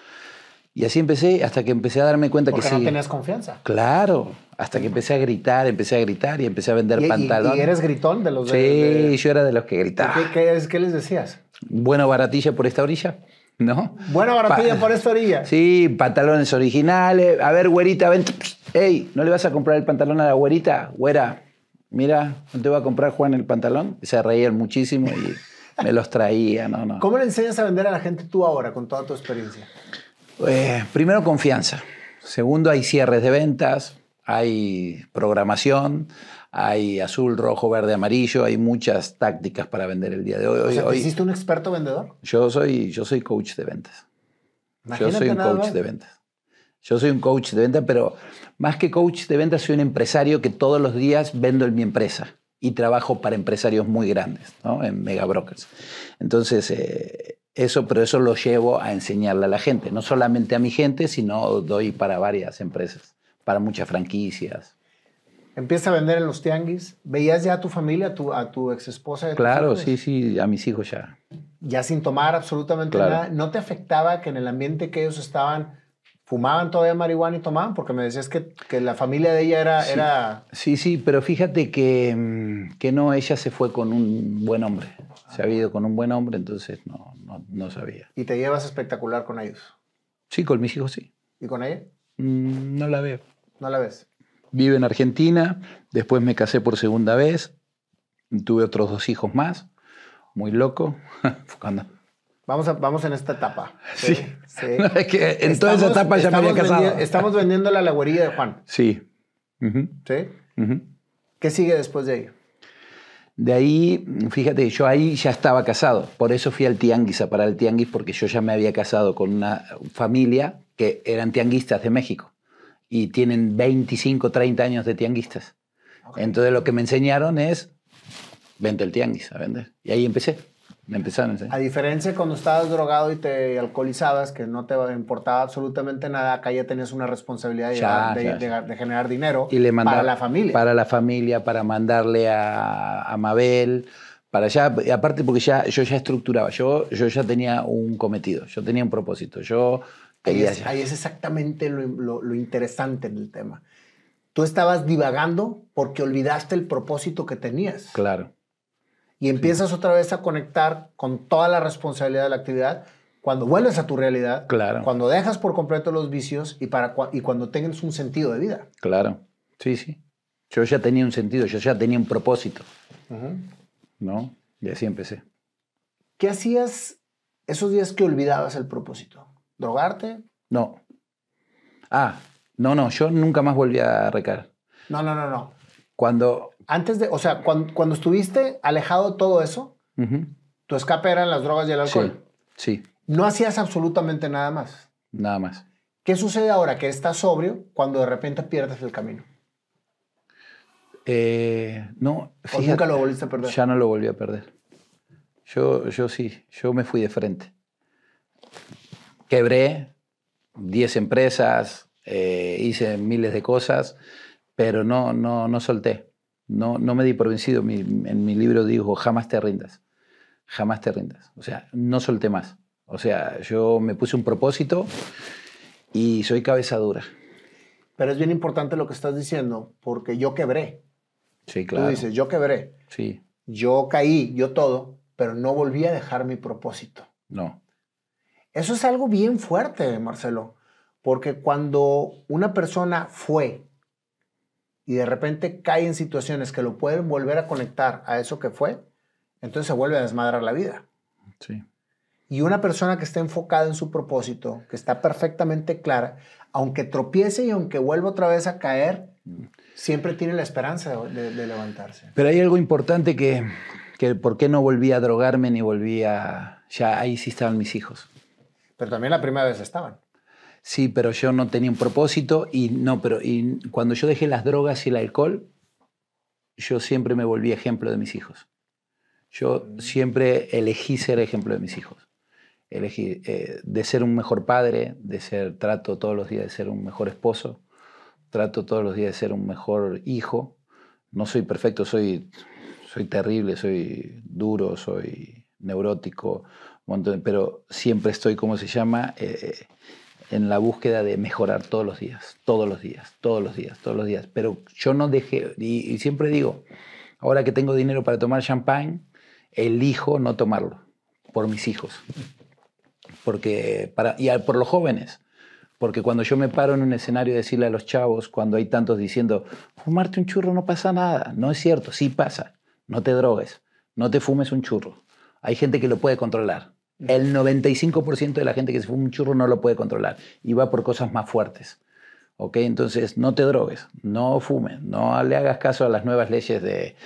A: Y así empecé hasta que empecé a darme cuenta
B: Porque
A: que
B: no
A: sí.
B: tenías confianza.
A: Claro, hasta que empecé a gritar, empecé a gritar y empecé a vender
B: ¿Y, y-
A: pantalones.
B: y eres gritón de los
A: sí,
B: de... de-
A: yo era de los que gritaba.
B: ¿Qué, qué les decías?
A: Bueno, baratilla por esta orilla, ¿no?
B: Buena baratilla por esta orilla.
A: Sí, pantalones originales. A ver, güerita, ven. Ey, ¿no le vas a comprar el pantalón a la güerita? Güera, mira, ¿no te va a comprar Juan el pantalón? Se reían muchísimo y me los traía, no, no.
B: ¿Cómo le enseñas a vender a la gente tú ahora con toda tu experiencia?
A: Eh, primero, confianza. Segundo, hay cierres de ventas, hay programación, hay azul, rojo, verde, amarillo, hay muchas tácticas para vender el día de hoy.
B: O sea, ¿te
A: hoy-
B: hiciste un experto vendedor?
A: yo, soy, yo soy coach de ventas. Yo soy un coach
B: más.
A: de ventas. Yo soy un coach de venta, pero más que coach de venta, soy un empresario que todos los días vendo en mi empresa y trabajo para empresarios muy grandes, ¿no? En mega brokers. Entonces, eh, eso, pero eso lo llevo a enseñarle a la gente, no solamente a mi gente, sino doy para varias empresas, para muchas franquicias.
B: Empieza a vender en los tianguis. ¿Veías ya a tu familia, a tu, a tu ex esposa?
A: Claro, sí, sí, a mis hijos ya.
B: Ya sin tomar absolutamente
A: Claro.
B: nada. ¿No te afectaba que en el ambiente que ellos estaban, fumaban todavía marihuana y tomaban? Porque me decías que, que la familia de ella era,
A: Sí.
B: era...
A: Sí, sí, pero fíjate que, mm, que no, ella se fue con un buen hombre. Se había ido con un buen hombre, entonces no, no, no sabía.
B: Y te llevas espectacular con ellos.
A: Sí, con mis hijos sí.
B: ¿Y con ella?
A: Mm, No la veo.
B: ¿No la ves?
A: Vive en Argentina, después me casé por segunda vez, tuve otros dos hijos más, muy loco. Cuando-
B: Vamos, a- vamos en esta etapa.
A: Sí.
B: sí.
A: Es que en toda esa etapa ya me había casado.
B: vendi- estamos vendiendo la legüería de Juan.
A: Sí.
B: ¿Qué sigue después de ahí?
A: De ahí, fíjate, yo ahí ya estaba casado, por eso fui al tianguis a parar el tianguis, porque yo ya me había casado con una familia que eran tianguistas de México y tienen 25, 30 años de tianguistas. Entonces lo que me enseñaron es, vente el tianguis a vender. Y ahí empecé, me empezaron a enseñar.
B: A diferencia cuando estabas drogado y te alcoholizabas, que no te importaba absolutamente nada, acá ya tenías una responsabilidad de,
A: Ya,
B: llegar- de-
A: ya,
B: de- de generar dinero
A: Y le mandaba,
B: para la familia.
A: Para la familia, para mandarle a, a Mabel, para allá. y Aparte porque ya, yo ya estructuraba, yo, yo ya tenía un cometido, yo tenía un propósito, yo
B: ahí, es,
A: ya.
B: ahí es exactamente lo, lo- lo interesante en el tema. Tú estabas divagando porque olvidaste el propósito que tenías.
A: Claro,
B: Y empiezas otra vez a conectar con toda la responsabilidad de la actividad cuando vuelves a tu realidad,
A: Claro.
B: cuando dejas por completo los vicios y, para, y cuando tengas un sentido de vida.
A: claro. Sí, sí. Yo ya tenía un sentido, yo ya tenía un propósito, ¿no? Y así empecé.
B: ¿Qué hacías esos días que olvidabas el propósito? ¿Drogarte?
A: No. Ah, no, no, yo nunca más volví a recaer.
B: No, no, no, no.
A: Cuando...
B: Antes de, o sea, cuando, cuando estuviste alejado de todo eso, tu escape eran las drogas y el alcohol.
A: Sí, sí,
B: No hacías absolutamente nada más.
A: nada más.
B: ¿Qué sucede ahora que estás sobrio cuando de repente pierdes el camino?
A: Eh, no,
B: ¿O
A: fíjate,
B: nunca lo volviste a perder?
A: ya no lo volví a perder. Yo, yo sí, yo me fui de frente. Quebré 10 empresas, eh, hice miles de cosas, pero no, no, no solté. No, no me di por vencido. Mi- en mi libro digo, jamás te rindas. Jamás te rindas. O sea, no solté más. O sea, yo me puse un propósito y soy cabeza dura.
B: Pero es bien importante lo que estás diciendo, porque yo quebré.
A: Sí, claro.
B: Tú dices, yo quebré,
A: Sí,
B: yo caí, yo todo, pero no volví a dejar mi propósito.
A: no.
B: Eso es algo bien fuerte, Marcelo, porque cuando una persona fue y de repente cae en situaciones que lo pueden volver a conectar a eso que fue, entonces se vuelve a desmadrar la vida.
A: Sí.
B: Y una persona que está enfocada en su propósito, que está perfectamente clara, aunque tropiece y aunque vuelva otra vez a caer, siempre tiene la esperanza de, levantarse.
A: Pero hay algo importante que, que por qué no volví a drogarme ni volví a... Ya ahí sí estaban mis hijos.
B: Pero también la primera vez estaban.
A: Sí, pero yo no tenía un propósito y no, pero y cuando yo dejé las drogas y el alcohol, yo siempre me volví ejemplo de mis hijos. Yo siempre elegí ser ejemplo de mis hijos. Elegí eh, de ser un mejor padre, de ser, trato todos los días de ser un mejor esposo, trato todos los días de ser un mejor hijo. No soy perfecto, soy, soy terrible, soy duro, soy neurótico, pero siempre estoy, ¿cómo se llama? Eh, en la búsqueda de mejorar todos los días, todos los días, todos los días, todos los días. Pero yo no dejé, y, siempre digo, ahora que tengo dinero para tomar champán, elijo no tomarlo por mis hijos. Porque para, y por los jóvenes. Porque cuando yo me paro en un escenario y decirle a los chavos, cuando hay tantos diciendo, fumarte un churro no pasa nada. No es cierto, sí pasa. No te drogues, no te fumes un churro. Hay gente que lo puede controlar. El 95% de la gente que se fuma un churro no lo puede controlar y va por cosas más fuertes. ¿Ok? Entonces, no te drogues, no fumes, no le hagas caso a las nuevas leyes de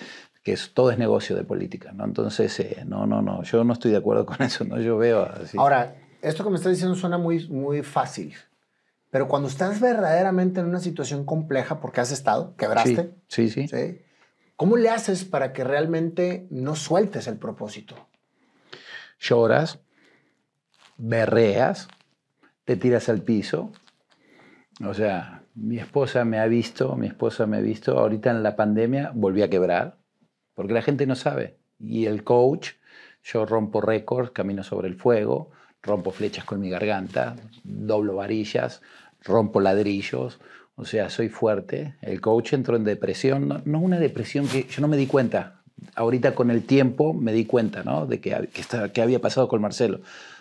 A: que es- todo es negocio de política. ¿no? Entonces, eh, no, no, no, yo no estoy de acuerdo con eso. ¿no? Yo veo así.
B: Ahora, esto que me estás diciendo suena muy, muy fácil, Pero cuando estás verdaderamente en una situación compleja, porque has estado, quebraste.
A: Sí, sí. sí.
B: ¿sí? ¿Cómo le haces para que realmente no sueltes el propósito?
A: Lloras, berreas, te tiras al piso. O sea, mi esposa me ha visto, mi esposa me ha visto, ahorita en la pandemia volví a quebrar, porque la gente no sabe. Y el coach, yo rompo récords, camino sobre el fuego, rompo flechas con mi garganta, doblo varillas, rompo ladrillos, o sea, soy fuerte. El coach entró en depresión, no, no una depresión que yo no me di cuenta. Ahorita con el tiempo me di cuenta, ¿no? De que, que, está, que había pasado con Marcelo.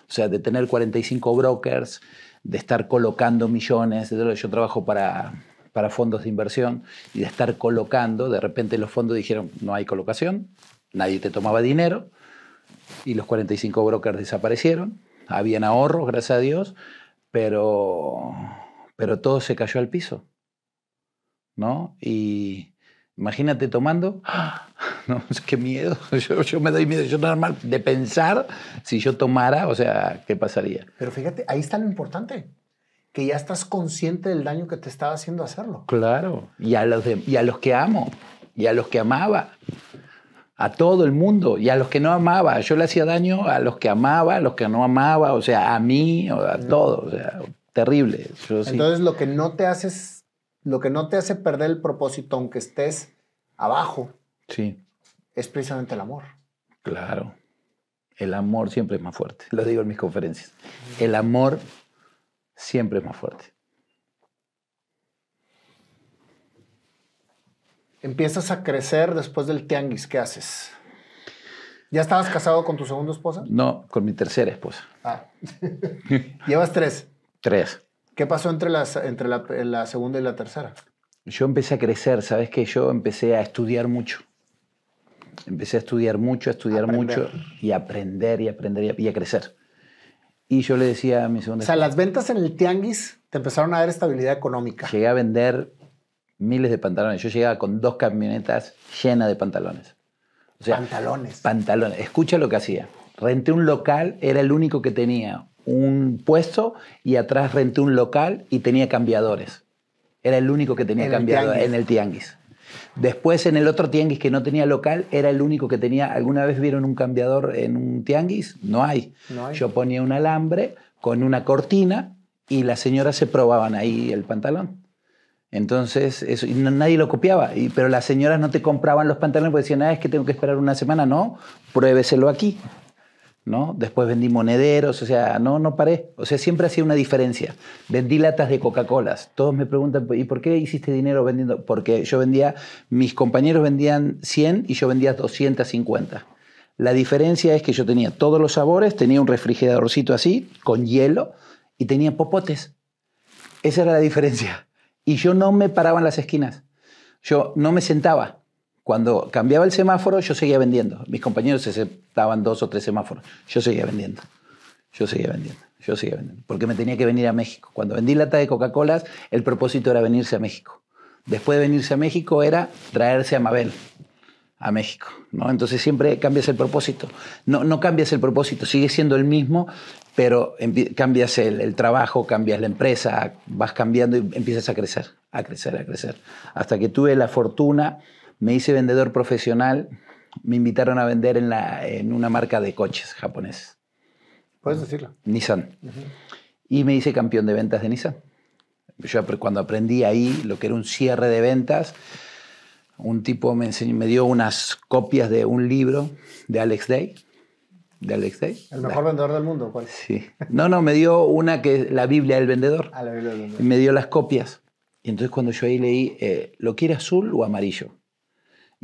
A: O sea, de tener 45 brokers, de estar colocando millones, de, yo trabajo para, para fondos de inversión, y de estar colocando, de repente los fondos dijeron, no hay colocación, nadie te tomaba dinero, y los 45 brokers desaparecieron, habían ahorros, gracias a Dios, pero, pero todo se cayó al piso, ¿no? Y imagínate tomando, no, qué miedo, yo, yo, me doy miedo, yo normal de pensar si yo tomara, o sea, ¿qué pasaría?
B: Pero fíjate, ahí está lo importante, que ya estás consciente del daño que te estaba haciendo hacerlo.
A: Claro, y a los, de, y a los que amo, y a los que amaba, a todo el mundo, y a los que no amaba, yo le hacía daño a los que amaba, a los que no amaba, o sea, a mí, a todos, o sea, terrible. Yo,
B: Entonces sí. lo que no te haces, lo que no te hace perder el propósito, aunque estés abajo,
A: sí
B: es precisamente el amor.
A: Claro. El amor siempre es más fuerte. Lo digo en mis conferencias. El amor siempre es más fuerte.
B: Empiezas a crecer después del tianguis. ¿Qué haces? ¿Ya estabas casado con tu segunda esposa?
A: No, con mi tercera esposa.
B: Ah. ¿Llevas tres?
A: Tres.
B: ¿Qué pasó entre, las, entre la, la segunda y la tercera?
A: Yo empecé a crecer, ¿sabes qué? Yo empecé a estudiar mucho empecé a estudiar mucho, a estudiar aprender. mucho y a aprender y aprender y a, y a, crecer. Y yo le decía a mi segunda...
B: O sea, las ventas en el tianguis te empezaron a dar estabilidad económica.
A: Llegué a vender miles de pantalones. Yo llegaba con dos camionetas llenas de pantalones.
B: O sea, pantalones.
A: Pantalones. Escucha lo que hacía. Renté un local, era el único que tenía un puesto y atrás renté un local y tenía cambiadores. Era el único que tenía cambiadores en el tianguis. Después en el otro tianguis que no tenía local, era el único que tenía. ¿Alguna vez vieron un cambiador en un tianguis? No hay.
B: No hay.
A: Yo ponía un alambre con una cortina y las señoras se probaban ahí el pantalón. Entonces, eso, y no, nadie lo copiaba. Y, pero las señoras no te compraban los pantalones porque decían, ah, es que tengo que esperar una semana. No, pruébeselo aquí. ¿No? Después vendí monederos, o sea, no, no paré. O sea, siempre hacía una diferencia. Vendí latas de Coca-Cola. Todos me preguntan, ¿y por qué hiciste dinero vendiendo? Porque yo vendía, mis compañeros vendían 100 y yo vendía 250. La diferencia es que yo tenía todos los sabores, tenía un refrigeradorcito así, con hielo, y tenía popotes. Esa era la diferencia. Y yo no me paraba en las esquinas. Yo no me sentaba. Cuando cambiaba el semáforo, yo seguía vendiendo. Mis compañeros se sentaban dos o tres semáforos. Yo seguía vendiendo. Yo seguía vendiendo. Yo seguía vendiendo. Porque me tenía que venir a México. Cuando vendí lata de Coca-Cola, el propósito era venirse a México. Después de venirse a México era traerse a Mabel a México. ¿no? Entonces siempre cambias el propósito. No, no cambias el propósito, sigue siendo el mismo, pero cambias el, trabajo, cambias la empresa, vas cambiando y empiezas a crecer, a crecer, a crecer. Hasta que tuve la fortuna me hice vendedor profesional, me invitaron a vender en, la, en una marca de coches japoneses.
B: Puedes decirlo.
A: Nissan. Uh -huh. Y me hice campeón de ventas de Nissan. Yo cuando aprendí ahí lo que era un cierre de ventas, un tipo me, enseñó, me dio unas copias de un libro de Alex Day. De Alex Day.
B: El mejor la, vendedor del mundo, ¿cuál?
A: Sí. No, no, me dio una que es la Biblia del vendedor.
B: Ah, la Biblia del vendedor.
A: Y me dio las copias. Y entonces cuando yo ahí leí, eh, ¿lo quiere azul o amarillo?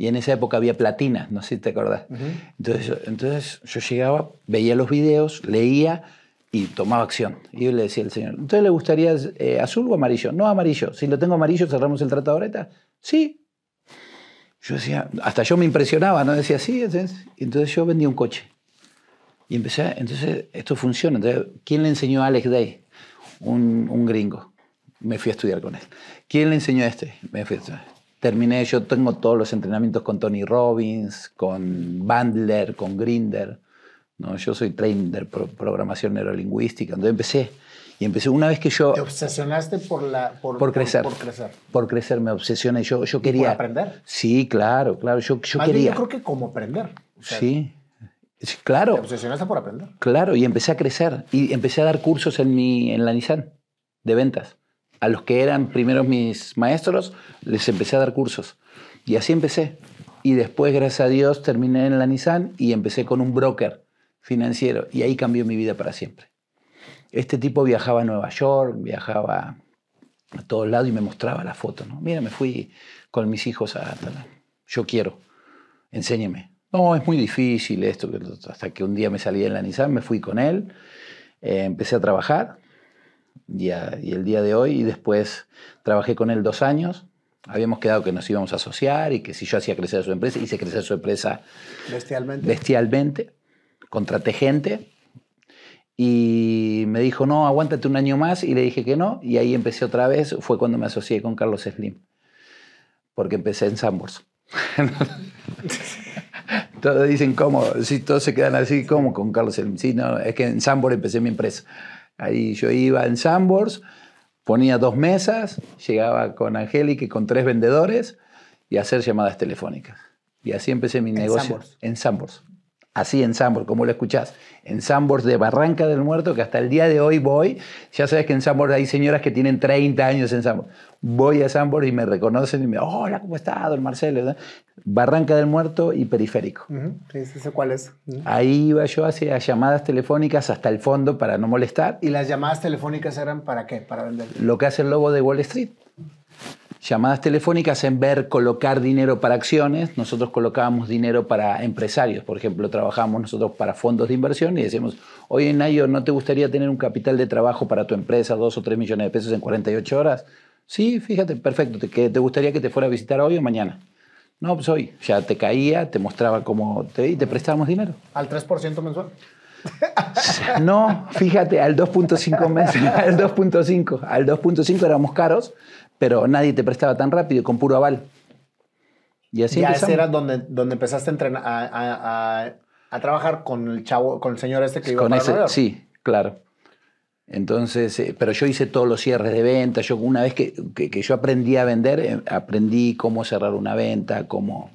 A: Y en esa época había platina, no sé si te acordás. Uh -huh. entonces, entonces yo llegaba, veía los videos, leía y tomaba acción. Y yo le decía al señor, ¿entonces le gustaría eh, azul o amarillo? No, amarillo. Si lo tengo amarillo, cerramos el tratado ahorita. Sí. Yo decía, hasta yo me impresionaba, ¿no? Decía, sí. Entonces, entonces yo vendía un coche. Y empecé, a, entonces esto funciona. Entonces, ¿quién le enseñó a Alex Day? Un, un gringo. Me fui a estudiar con él. ¿Quién le enseñó a este? Me fui a estudiar terminé, yo tengo todos los entrenamientos con Tony Robbins, con Bandler, con Grinder. ¿no? Yo soy trainer de programación neurolingüística. Entonces empecé. Y empecé una vez que yo...
B: ¿Te obsesionaste por, la, por,
A: Por crecer.
B: Por, crecer.
A: Por crecer me obsesioné. Yo, yo quería...
B: Por aprender.
A: Sí, claro, claro. Yo, yo
B: Más
A: quería...
B: yo creo que como aprender. O sea,
A: Sí. Sí,
B: Te
A: claro,
B: obsesionaste por aprender.
A: claro. Y empecé a crecer. Y empecé a dar cursos en, mi, en la Nissan de ventas. A los que eran primeros mis maestros, les empecé a dar cursos. Y así empecé. Y después, gracias a Dios, terminé en la Nissan y empecé con un broker financiero. Y ahí cambió mi vida para siempre. Este tipo viajaba a Nueva York, viajaba a todos lados y me mostraba la foto. ¿no? Mira, me fui con mis hijos a. Yo quiero, enséñeme. No, es muy difícil esto. Hasta que un día me salí en la Nissan, me fui con él, eh, empecé a trabajar y, a- y el día de hoy, y después trabajé con él dos años. Habíamos quedado que nos íbamos a asociar y que si yo hacía crecer su empresa, hice crecer su empresa
B: Bestialmente.
A: bestialmente, contraté gente y me dijo, no, aguántate un año más y le dije que no y ahí empecé otra vez, fue cuando me asocié con Carlos Slim, porque empecé en Sambors. todos dicen cómo, sí, todos se quedan así, ¿cómo con Carlos Slim? Sí, no, es que en Sambors empecé mi empresa. Ahí yo iba en Sambors, ponía dos mesas, llegaba con Angélica y con tres vendedores y hacer llamadas telefónicas. Y así empecé mi negocio
B: Sambors?
A: en Sambors. Así en Sambors, como lo escuchás. En Sambors de Barranca del Muerto, que hasta el día de hoy voy. Ya sabes que en Sambors hay señoras que tienen 30 años en Sambors. Voy a Sambors y me reconocen y me hola, ¿cómo está, don Marcelo? Barranca del Muerto y Periférico.
B: Ujú, Sí, sí sé cuál es.
A: Ahí iba yo hacia llamadas telefónicas hasta el fondo para no molestar.
B: ¿Y las llamadas telefónicas eran para qué? Para vender.
A: lo que hace el lobo de Wall Street. Llamadas telefónicas en ver colocar dinero para acciones. Nosotros colocábamos dinero para empresarios. Por ejemplo, trabajábamos nosotros para fondos de inversión y decíamos, oye, Nayo, ¿no te gustaría tener un capital de trabajo para tu empresa, dos o tres millones de pesos en 48 horas? Sí, fíjate, perfecto. ¿Te, te gustaría que te fuera a visitar hoy o mañana? No, pues hoy. Ya te caía, te mostraba cómo te y te prestábamos dinero.
B: ¿Al 3% mensual?
A: No, fíjate, al 2.5 meses, al 2.5, al 2.5 éramos caros, pero nadie te prestaba tan rápido, con puro aval. Y así
B: ya
A: empezamos.
B: ese era donde, donde empezaste a, entrenar, a, a- a- a trabajar con el chavo, con el señor este que iba
A: Con
B: para
A: ese,
B: Nueva York.
A: sí, claro. Entonces, eh, pero yo hice todos los cierres de venta. Yo una vez que, que- que yo aprendí a vender, eh, aprendí cómo cerrar una venta, cómo,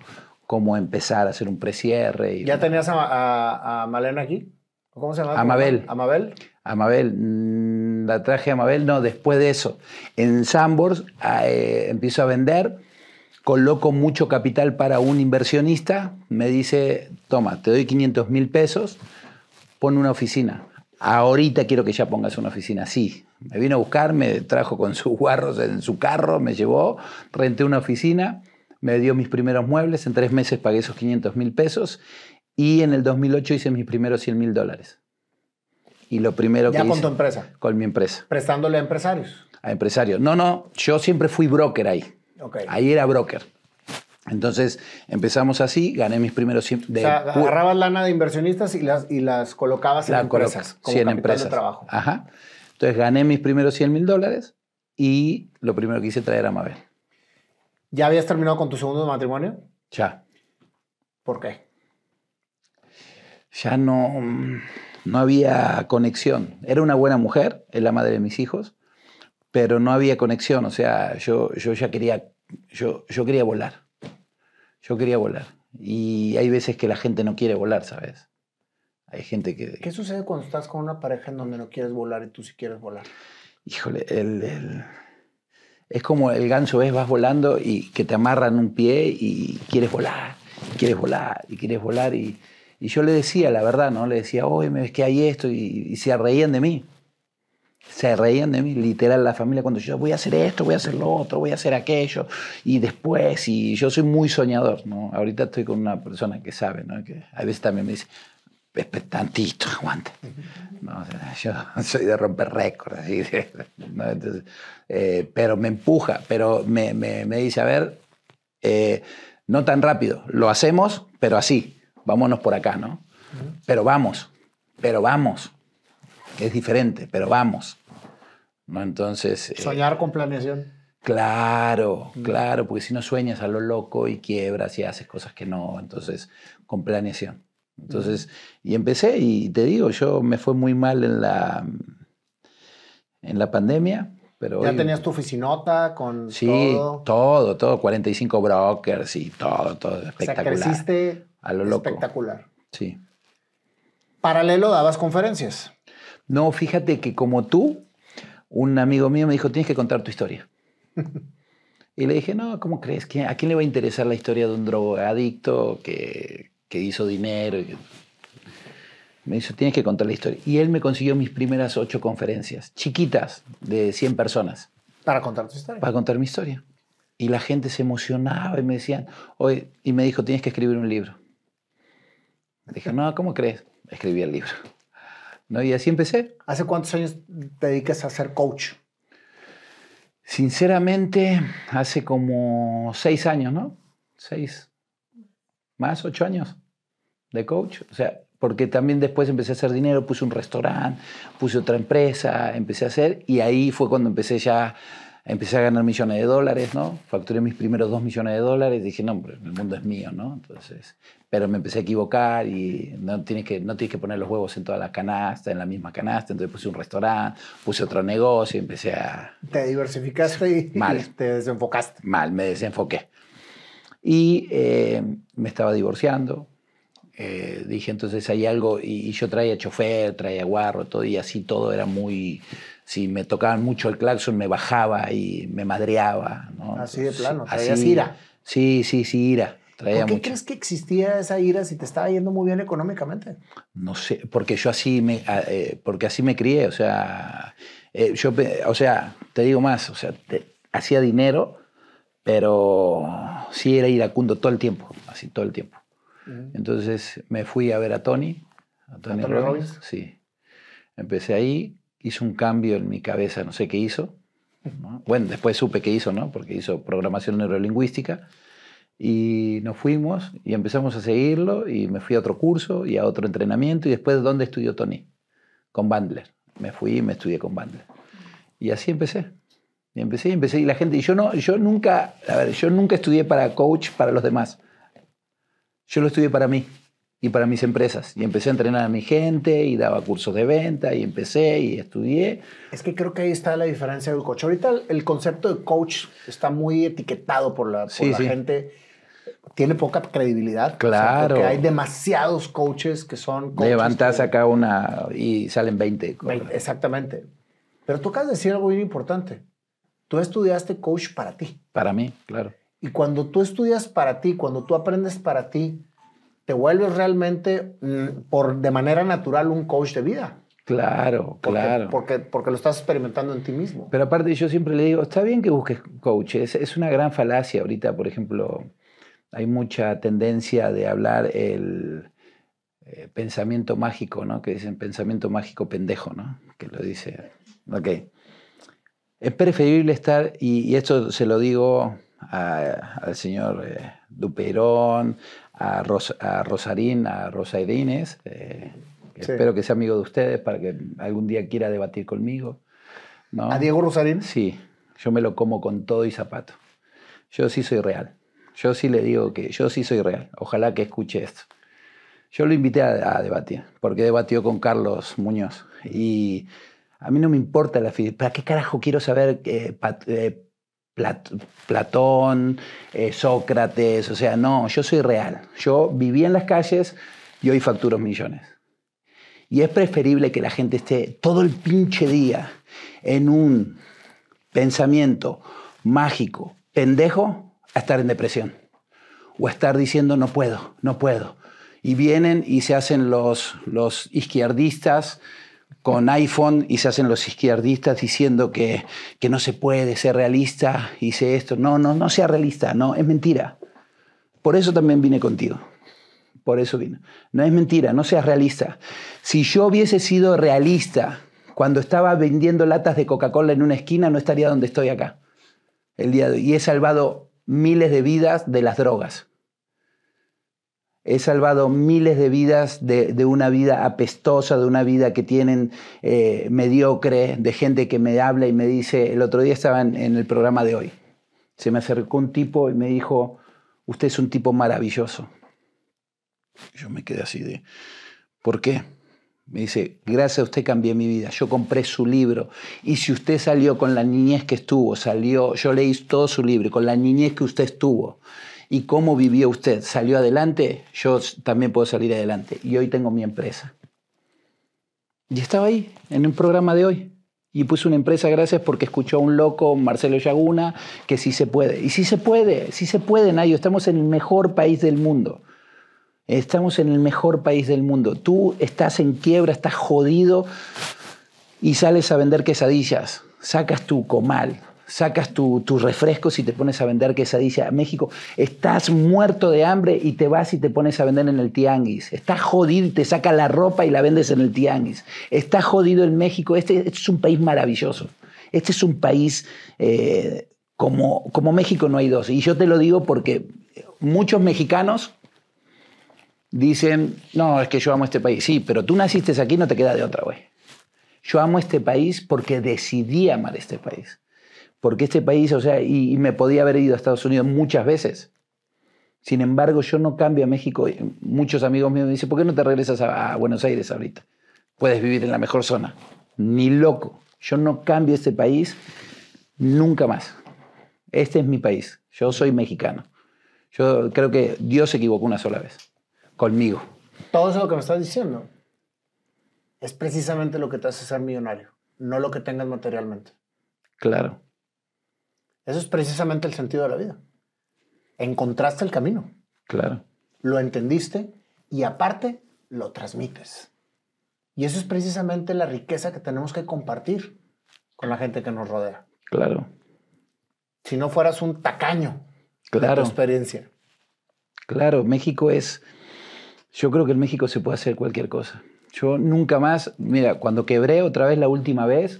A: cómo empezar a hacer un precierre. Y,
B: ¿Ya tenías a, Malena aquí? ¿Cómo se llama?
A: Amabel.
B: Amabel.
A: A La traje a Mabel, no, después de eso. En Sambors eh, empiezo a vender, coloco mucho capital para un inversionista, me dice, toma, te doy 500 mil pesos, pon una oficina. Ahorita quiero que ya pongas una oficina. Sí, me vino a buscar, me trajo con sus guarros en su carro, me llevó, renté una oficina, me dio mis primeros muebles, en tres meses pagué esos 500 mil pesos y en el 2008 hice mis primeros 100 mil dólares. Y lo primero
B: Ya
A: que
B: con
A: hice
B: tu empresa.
A: con mi empresa,
B: Prestándole a empresarios.
A: a empresario. No, no, yo siempre fui broker ahí.
B: Ok.
A: Ahí era broker. Entonces empezamos así, gané mis primeros 100
B: o
A: de
B: sea, agarrabas lana de inversionistas y las, y las colocabas en
A: la
B: empresas.
A: coloca-
B: Como
A: sí, en
B: capital
A: empresas.
B: de trabajo.
A: Ajá. Entonces gané mis primeros 100 mil dólares y lo primero que hice traer a Mabel.
B: ¿Ya habías terminado con tu segundo matrimonio?
A: Ya.
B: ¿Por qué?
A: Ya no, mm, no había conexión. Era una buena mujer, es la madre de mis hijos, pero no había conexión. O sea, yo, yo ya quería, yo, yo quería volar. Yo quería volar. Y hay veces que la gente no quiere volar, ¿sabes? Hay gente que...
B: ¿Qué sucede cuando estás con una pareja en donde no quieres volar y tú sí quieres volar?
A: Híjole, el- el- es como el ganso, ¿ves? Vas volando y que te amarran un pie y quieres volar, y quieres volar, y quieres volar. Y, y yo le decía la verdad, ¿no? Le decía, oye, ¿ves que hay esto? Y, y se reían de mí. Se reían de mí, literal, la familia, cuando yo voy a hacer esto, voy a hacer lo otro, voy a hacer aquello, y después, y yo soy muy soñador, ¿no? Ahorita estoy con una persona que sabe, ¿no? Que a veces también me dice, "Espe- tantito, aguanta. No, o yo soy de romper récords, eh, pero me empuja, pero me, me- me dice, a ver, eh, no tan rápido, lo hacemos, pero así, vámonos por acá, ¿no? Pero vamos, pero vamos, es diferente, pero vamos. ¿no? Entonces, eh,
B: Soñar con planeación.
A: Claro, claro, porque si no sueñas a lo loco y quiebras y haces cosas que no, entonces con planeación. Entonces, y empecé y te digo, yo me fue muy mal en la en la pandemia. Pero
B: ¿Ya
A: hoy-
B: tenías tu oficinota con
A: Sí,
B: todo?
A: todo, todo, 45 brokers y todo, todo
B: O sea,
A: espectacular.
B: creciste
A: a lo loco.
B: espectacular.
A: Sí.
B: Paralelo dabas conferencias.
A: No, fíjate que como tú, un amigo mío me dijo, tienes que contar tu historia. y le dije, no, ¿cómo crees? ¿Quién- ¿A quién le va a interesar la historia de un drogadicto que, que hizo dinero? y que-?" Me dijo, tienes que contar la historia. Y él me consiguió mis primeras ocho conferencias, chiquitas, de 100 personas,
B: Para contar tu historia.
A: para contar mi historia. Y la gente se emocionaba y me decían, oye, y me dijo, tienes que escribir un libro. Dije, no, ¿cómo crees? Escribí el libro. ¿No? Y así empecé.
B: ¿Hace cuántos años te dedicas a ser coach?
A: Sinceramente, hace como seis años, ¿no? Seis, más ocho años de coach. O sea, porque también después empecé a hacer dinero, puse un restaurante, puse otra empresa, empecé a hacer, y ahí fue cuando empecé ya, empecé a ganar millones de dólares, ¿no? Facturé mis primeros dos millones de dólares, dije, no, hombre, el mundo es mío, ¿no? Entonces, pero me empecé a equivocar y no tienes que, no tienes que poner los huevos en toda la canasta, en la misma canasta, entonces puse un restaurante, puse otro negocio, y empecé a,
B: Te diversificaste y,
A: Mal.
B: y te desenfocaste.
A: mal, me desenfoqué. Y eh, me estaba divorciando. Eh, dije, entonces hay algo, y, y yo traía chofer, traía guarro, todo, y así todo era muy, si me tocaban mucho el claxon, me bajaba y me madreaba. ¿no?
B: Así de plano, traías ira.
A: Sí, sí, sí, ira. Traía
B: ¿Por qué
A: mucho.
B: crees que existía esa ira si te estaba yendo muy bien económicamente?
A: No sé, porque yo así me, a- eh, porque así me crié, o sea, eh, yo, o sea, te digo más, o sea, te- hacía dinero, pero sí era iracundo todo el tiempo, así todo el tiempo. Entonces me fui a ver a Tony, a Tony,
B: Tony
A: Robbins,
B: Robbins?
A: sí. Empecé ahí, hizo un cambio en mi cabeza, no sé qué hizo. ¿no? Bueno, después supe qué hizo, ¿no? Porque hizo programación neurolingüística. Y nos fuimos y empezamos a seguirlo y me fui a otro curso y a otro entrenamiento y después ¿dónde estudió Tony? Con Bandler. Me fui y me estudié con Bandler. Y así empecé. Y empecé y empecé y la gente, y yo no, yo nunca, a ver, yo nunca estudié para coach para los demás. Yo lo estudié para mí y para mis empresas. Y empecé a entrenar a mi gente y daba cursos de venta y empecé y estudié.
B: Es que creo que ahí está la diferencia del coach. Ahorita el- concepto de coach está muy etiquetado por la, por
A: Sí,
B: la
A: sí.
B: gente. Tiene poca credibilidad.
A: Claro.
B: porque hay demasiados coaches que son coaches.
A: Levantas
B: que-
A: acá una y salen 20.
B: Veinte, Exactamente. Pero tú acabas de decir algo bien importante. Tú estudiaste coach para ti.
A: Para mí, claro.
B: Y cuando tú estudias para ti, cuando tú aprendes para ti, te vuelves realmente, mm, por, de manera natural, un coach de vida.
A: Claro,
B: Porque,
A: claro.
B: Porque, porque lo estás experimentando en ti mismo.
A: Pero aparte yo siempre le digo, está bien que busques coach, es, es una gran falacia ahorita, por ejemplo, hay mucha tendencia de hablar el eh, pensamiento mágico, ¿no? Que dicen pensamiento mágico pendejo, ¿no? Que lo dice. Ok. Es preferible estar, y, y esto se lo digo al señor eh, Duperón, a, Ros- a Rosarín, a Rosa Irines, eh, que
B: Sí.
A: espero que sea amigo de ustedes para que algún día quiera debatir conmigo. ¿no?
B: A Diego Rosarín.
A: Sí, yo me lo como con todo y zapato. Yo sí soy real. Yo sí le digo que yo sí soy real. Ojalá que escuche esto. Yo lo invité a, a debatir, porque debatió con Carlos Muñoz. Y a mí no me importa la. ¿Para qué carajo quiero saber eh, Pat- eh, Plat- Platón, eh, Sócrates? O sea, no, yo soy real. Yo viví en las calles y hoy facturo millones. Y es preferible que la gente esté todo el pinche día en un pensamiento mágico, pendejo, a estar en depresión. O a estar diciendo no puedo, no puedo. Y vienen y se hacen los, los izquierdistas con iPhone y se hacen los izquierdistas diciendo que, que no se puede ser realista, hice esto. No, no, no sea realista, no, es mentira. Por eso también vine contigo. Por eso vino. No es mentira, no seas realista. Si yo hubiese sido realista cuando estaba vendiendo latas de Coca-Cola en una esquina, no estaría donde estoy acá. El día de hoy. Y he salvado miles de vidas de las drogas. He salvado miles de vidas de, una vida apestosa, de una vida que tienen eh, mediocre, de gente que me habla y me dice, el otro día estaba en, en el programa de hoy, se me acercó un tipo y me dijo, usted es un tipo maravilloso. Yo me quedé así de, ¿por qué? Me dice, gracias a usted cambié mi vida. Yo compré su libro. Y si usted salió con la niñez que estuvo, salió, yo leí todo su libro, con la niñez que usted estuvo y cómo vivió usted, salió adelante, yo también puedo salir adelante. Y hoy tengo mi empresa. Y estaba ahí, en un programa de hoy. Y puse una empresa gracias porque escuchó a un loco, Marcelo Yaguna, que sí se puede. Y sí se puede, sí se puede, Nayo. Estamos en el mejor país del mundo. Estamos en el mejor país del mundo. Tú estás en quiebra, estás jodido y sales a vender quesadillas. Sacas tu comal, sacas tus refrescos y te pones a vender quesadillas a México. Estás muerto de hambre y te vas y te pones a vender en el tianguis. Estás jodido y te sacas la ropa y la vendes en el tianguis. Estás jodido en México. Este, este es un país maravilloso. Este es un país eh, como, como México no hay dos. Y yo te lo digo porque muchos mexicanos dicen, no, es que yo amo este país. Sí, pero tú naciste aquí, no te queda de otra, güey. Yo amo este país porque decidí amar este país. Porque este país, o sea, y, me podía haber ido a Estados Unidos muchas veces. Sin embargo, yo no cambio a México. Muchos amigos míos me dicen, ¿por qué no te regresas a, Buenos Aires ahorita? Puedes vivir en la mejor zona. Ni loco. Yo no cambio este país nunca más. Este es mi país. Yo soy mexicano. Yo creo que Dios se equivocó una sola vez conmigo.
B: Todo eso lo que me estás diciendo es precisamente lo que te hace ser millonario, no lo que tengas materialmente.
A: Claro.
B: Eso es precisamente el sentido de la vida. Encontraste el camino.
A: Claro.
B: Lo entendiste y aparte lo transmites. Y eso es precisamente la riqueza que tenemos que compartir con la gente que nos rodea.
A: Claro.
B: Si no fueras un tacaño
A: claro.
B: de tu experiencia.
A: Claro, México es yo creo que en México se puede hacer cualquier cosa. Yo nunca más, mira, cuando quebré otra vez la última vez,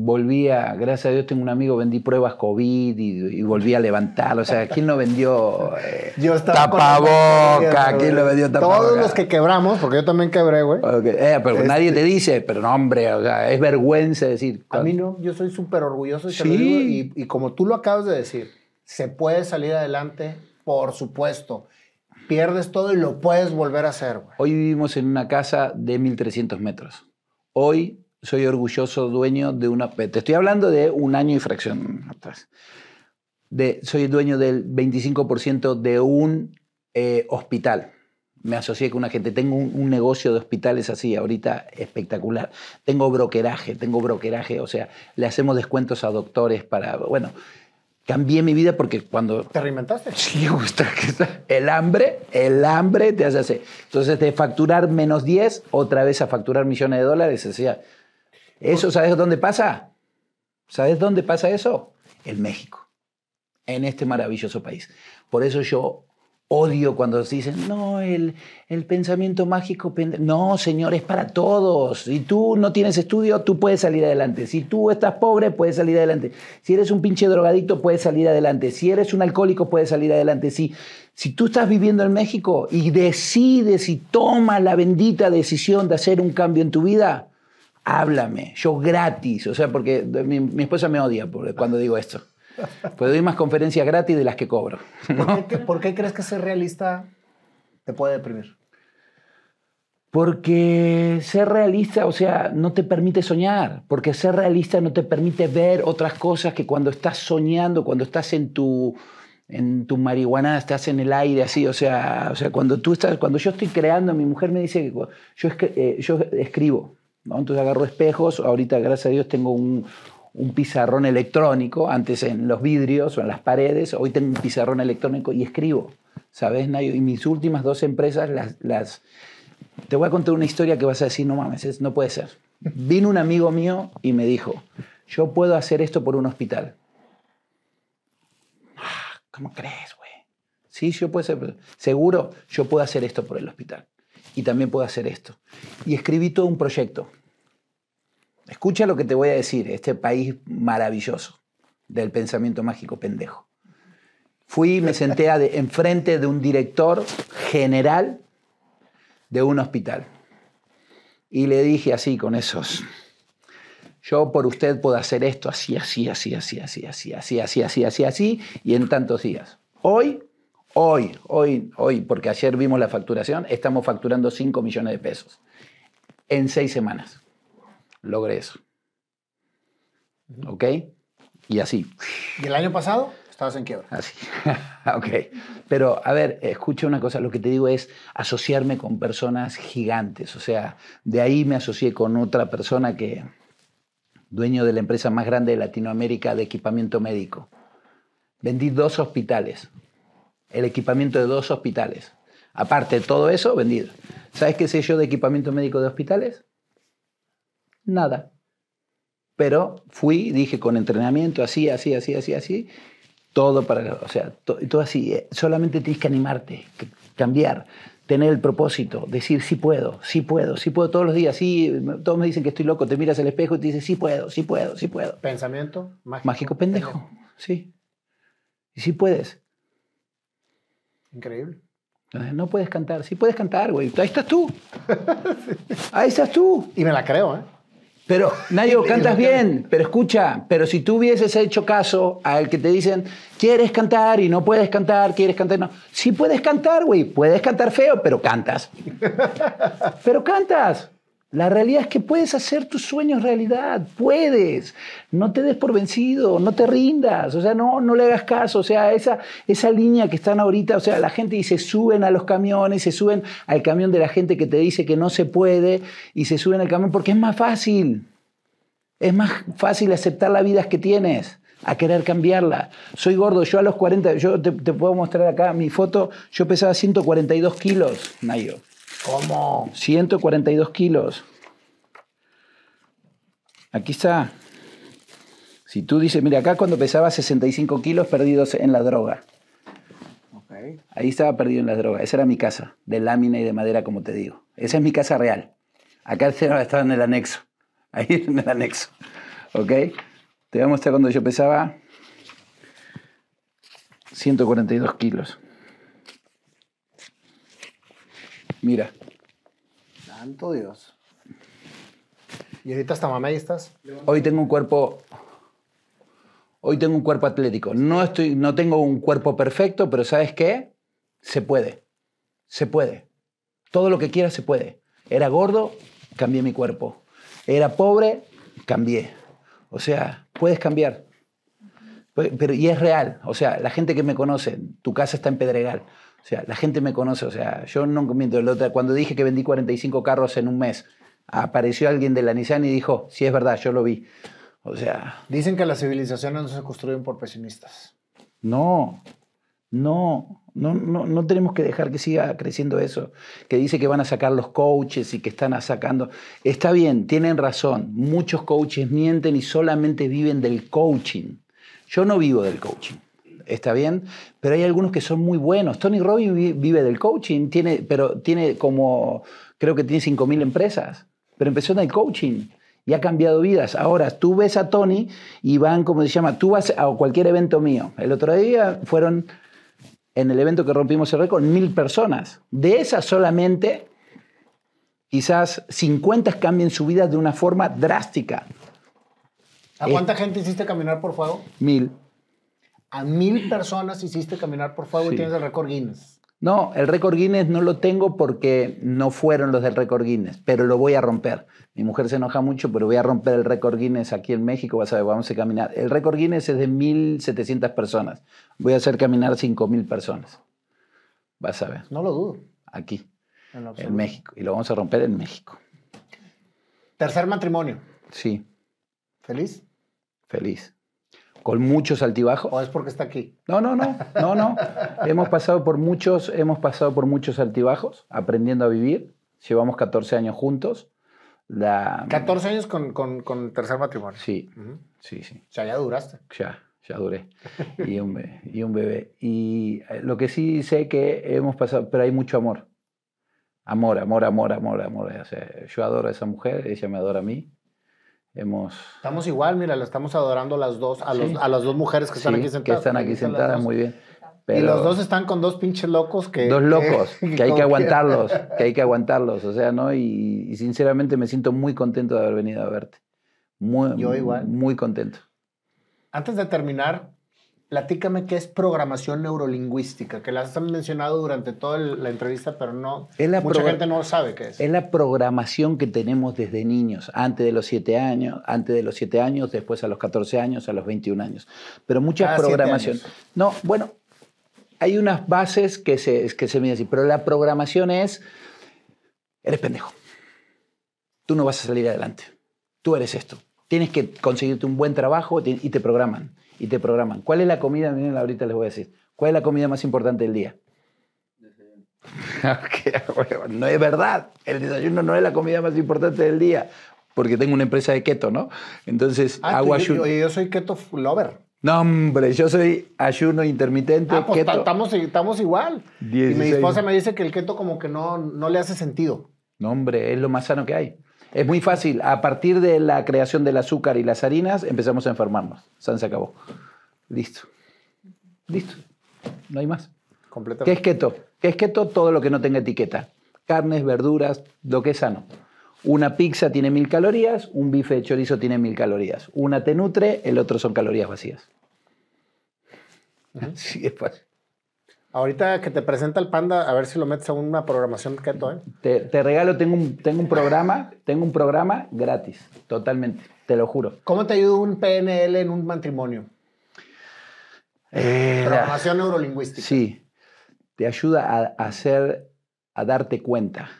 A: volví a, gracias a Dios tengo un amigo, vendí pruebas COVID y, volví a levantar. O sea, ¿quién no vendió eh, tapaboca? ¿Quién lo vendió tapaboca?
B: Todos los que quebramos, porque yo también quebré, güey.
A: Eh, pero este nadie te dice, pero no, hombre, o sea, es vergüenza decir.
B: A mí no, yo soy súper orgulloso y, sí. y como tú lo acabas de decir, se puede salir adelante, por supuesto pierdes todo y lo puedes volver a hacer.
A: Hoy vivimos en una casa de 1300 metros. Hoy soy orgulloso dueño de una... Te estoy hablando de un año y fracción atrás. De, soy dueño del 25% de un eh, hospital. Me asocié con una gente. Tengo un, un, negocio de hospitales así, ahorita espectacular. Tengo brokeraje, tengo brokeraje, o sea, le hacemos descuentos a doctores para, bueno, cambié mi vida porque cuando...
B: ¿Te reinventaste?
A: Sí, el hambre, el hambre te hace así. Entonces, de facturar menos 10, otra vez a facturar millones de dólares, o sea, ¿eso sabes dónde pasa? ¿Sabes dónde pasa eso? En México, en este maravilloso país. Por eso yo Odio cuando dicen, no, el, el pensamiento mágico. No, señor, es para todos. Si tú no tienes estudio, tú puedes salir adelante. Si tú estás pobre, puedes salir adelante. Si eres un pinche drogadicto, puedes salir adelante. Si eres un alcohólico, puedes salir adelante. Si, si tú estás viviendo en México y decides y tomas la bendita decisión de hacer un cambio en tu vida, háblame. Yo gratis. O sea, porque mi, mi esposa me odia cuando digo esto. Puedo ir más conferencias gratis de las que cobro.
B: ¿Por, qué, crees que ser realista te puede deprimir?
A: Porque ser realista, o sea, no te permite soñar, porque ser realista no te permite ver otras cosas que cuando estás soñando, cuando estás en tu, en tu marihuana, estás en el aire así, o sea, o sea, cuando tú estás, cuando yo estoy creando, mi mujer me dice que yo, eh, yo escribo, ¿no? entonces agarro espejos, ahorita gracias a Dios tengo un, un pizarrón electrónico, antes en los vidrios o en las paredes, hoy tengo un pizarrón electrónico y escribo, ¿sabes, Nayo? Y mis últimas dos empresas, las, las... Te voy a contar una historia que vas a decir, no mames, no puede ser. Vino un amigo mío y me dijo, yo puedo hacer esto por un hospital. Ah, ¿Cómo crees, güey? Sí, yo puedo hacer, seguro, yo puedo hacer esto por el hospital. Y también puedo hacer esto. Y escribí todo un proyecto Escucha lo que te voy a decir, este país maravilloso del pensamiento mágico pendejo. Fui y me senté de, enfrente de un director general de un hospital. Y le dije así, con esos, yo por usted puedo hacer esto así, así, así, así, así, así, así, así, así, así, así, y en tantos días. Hoy, hoy, hoy, hoy, porque ayer vimos la facturación, estamos facturando 5 millones de pesos en seis semanas. Logré eso. ¿Ok? Y así.
B: ¿Y el año pasado? Estabas en quiebra.
A: Así. ok. Pero, a ver, escucha una cosa. Lo que te digo es asociarme con personas gigantes. O sea, de ahí me asocié con otra persona que, dueño de la empresa más grande de Latinoamérica de equipamiento médico. Vendí dos hospitales. El equipamiento de dos hospitales. Aparte de todo eso, vendido. ¿Sabes qué sé yo de equipamiento médico de hospitales? Nada. Pero fui, dije con entrenamiento, así, así, así, así, así, todo para, o sea, todo así. Eh, solamente tienes que animarte, cambiar, tener el propósito, decir sí puedo, sí puedo, sí puedo todos los días, sí, todos me dicen que estoy loco, te miras al espejo y te dices sí puedo, sí puedo, sí puedo.
B: Pensamiento
A: mágico. Mágico pendejo, sí. Y sí puedes.
B: Increíble.
A: No puedes cantar. Sí puedes cantar, güey. Ahí estás tú. Ahí estás tú.
B: Y me la creo, ¿eh?
A: Pero, Nayo, cantas bien, pero escucha, pero si tú hubieses hecho caso al que te dicen, quieres cantar y no puedes cantar, quieres cantar, no. Sí puedes cantar, güey, puedes cantar feo, pero cantas. pero cantas. La realidad es que puedes hacer tus sueños realidad, puedes. No te des por vencido, no te rindas, o sea, no, no le hagas caso, o sea, esa, esa línea que están ahorita, o sea, la gente dice, suben a los camiones, se suben al camión de la gente que te dice que no se puede y se suben al camión porque es más fácil. Es más fácil aceptar la vida que tienes a querer cambiarla. Soy gordo, yo a los 40, yo te, te puedo mostrar acá mi foto, yo pesaba 142 kilos, Nayo.
B: ¿Cómo?
A: 142 kilos. Aquí está. Si tú dices, mira, acá cuando pesaba 65 kilos perdidos en la droga. Okay. Ahí estaba perdido en la droga. Esa era mi casa, de lámina y de madera, como te digo. Esa es mi casa real. Acá estaba en el anexo. Ahí en el anexo. ¿Ok? Te voy a mostrar cuando yo pesaba 142 kilos. Mira.
B: Santo Dios. ¿Y ahorita hasta mamá estás?
A: Hoy tengo un cuerpo. Hoy tengo un cuerpo atlético. No, estoy, no tengo un cuerpo perfecto, pero ¿sabes qué? Se puede. Se puede. Todo lo que quieras se puede. Era gordo, cambié mi cuerpo. Era pobre, cambié. O sea, puedes cambiar. Pero, y es real. O sea, la gente que me conoce, tu casa está en Pedregal. O sea, la gente me conoce, o sea, yo no miento. Cuando dije que vendí 45 carros en un mes, apareció alguien de la Nissan y dijo, sí es verdad, yo lo vi. O sea...
B: Dicen que las civilizaciones no se construyen por pesimistas.
A: No, no, no, no, no tenemos que dejar que siga creciendo eso, que dice que van a sacar los coaches y que están sacando. Está bien, tienen razón, muchos coaches mienten y solamente viven del coaching. Yo no vivo del coaching está bien, pero hay algunos que son muy buenos. Tony Robbins vive del coaching, tiene, pero tiene como, creo que tiene 5.000 empresas, pero empezó en el coaching y ha cambiado vidas. Ahora, tú ves a Tony y van, como se llama, tú vas a cualquier evento mío. El otro día fueron, en el evento que rompimos el récord, mil personas. De esas solamente, quizás 50 cambien su vida de una forma drástica.
B: ¿A cuánta gente hiciste caminar por fuego?
A: Mil
B: a mil personas hiciste caminar por fuego y tienes el récord Guinness.
A: No, el récord Guinness no lo tengo porque no fueron los del récord Guinness, pero lo voy a romper. Mi mujer se enoja mucho, pero voy a romper el récord Guinness aquí en México, vas a ver, vamos a caminar. El récord Guinness es de 1.700 personas. Voy a hacer caminar 5.000 personas. Vas a ver.
B: No lo dudo.
A: Aquí, en México. Y lo vamos a romper en México.
B: Tercer matrimonio.
A: Sí.
B: ¿Feliz?
A: Feliz con muchos altibajos.
B: ¿O es porque está aquí?
A: No, no, no, no, no. hemos pasado por muchos, hemos pasado por muchos altibajos, aprendiendo a vivir. Llevamos 14 años juntos. La...
B: 14 años con, con, con tercer matrimonio.
A: Sí, sí, sí.
B: O sea, ya duraste.
A: Ya, ya duré. y, un bebé, y un bebé. Y eh, lo que sí sé que hemos pasado, pero hay mucho amor. Amor, amor, amor, amor, amor. O sea, yo adoro a esa mujer, ella me adora a mí.
B: Estamos igual, mira, la estamos adorando las dos, a, a las dos mujeres que están aquí sentadas.
A: Que están aquí sentadas, muy bien.
B: y los dos están con dos pinches locos que...
A: Dos locos, que, hay que aguantarlos, que hay que aguantarlos, o sea, ¿no? Y, sinceramente me siento muy contento de haber venido a verte. Muy,
B: Yo igual.
A: Muy contento.
B: Antes de terminar, Platícame qué es programación neurolingüística, que la has mencionado durante toda la entrevista, pero no
A: la
B: mucha gente no sabe qué es.
A: Es la programación que tenemos desde niños, antes de los 7 años, antes de los 7 años, después a los 14 años, a los 21 años. Pero muchas
B: Cada años.
A: No, bueno, hay unas bases que se, que se miden así, pero la programación es, eres pendejo. Tú no vas a salir adelante. Tú eres esto. Tienes que conseguirte un buen trabajo y te programan. Y te programan. ¿Cuál es la comida? Miren, ahorita les voy a decir. ¿Cuál es la comida más importante del día? No es verdad. El desayuno no es la comida más importante del día. Porque tengo una empresa de keto, ¿no? Entonces
B: Ah,
A: hago ayuno.
B: yo- yo soy keto lover.
A: No, hombre, yo soy ayuno intermitente,
B: Ah, pues
A: keto.
B: ta- estamos, estamos igual. Y mi
A: 16.
B: esposa me dice que el keto como que no, no le hace sentido.
A: No, hombre, es lo más sano que hay. Es muy fácil. A partir de la creación del azúcar y las harinas, empezamos a enfermarnos. San se acabó. Listo. Listo. No hay más. ¿Qué es keto? ¿Qué es keto? Todo lo que no tenga etiqueta. Carnes, verduras, lo que es sano. Una pizza tiene mil calorías, un bife de chorizo tiene mil calorías. Una te nutre, el otro son calorías vacías. Sí, es fácil.
B: Ahorita que te presenta el panda, a ver si lo metes a una programación keto, ¿eh?
A: Te, te regalo, tengo un, tengo un programa, tengo un programa gratis, totalmente, te lo juro.
B: ¿Cómo te ayuda un PNL en un matrimonio?
A: Eh,
B: Programación neurolingüística.
A: Sí, te ayuda a, a hacer, a darte cuenta,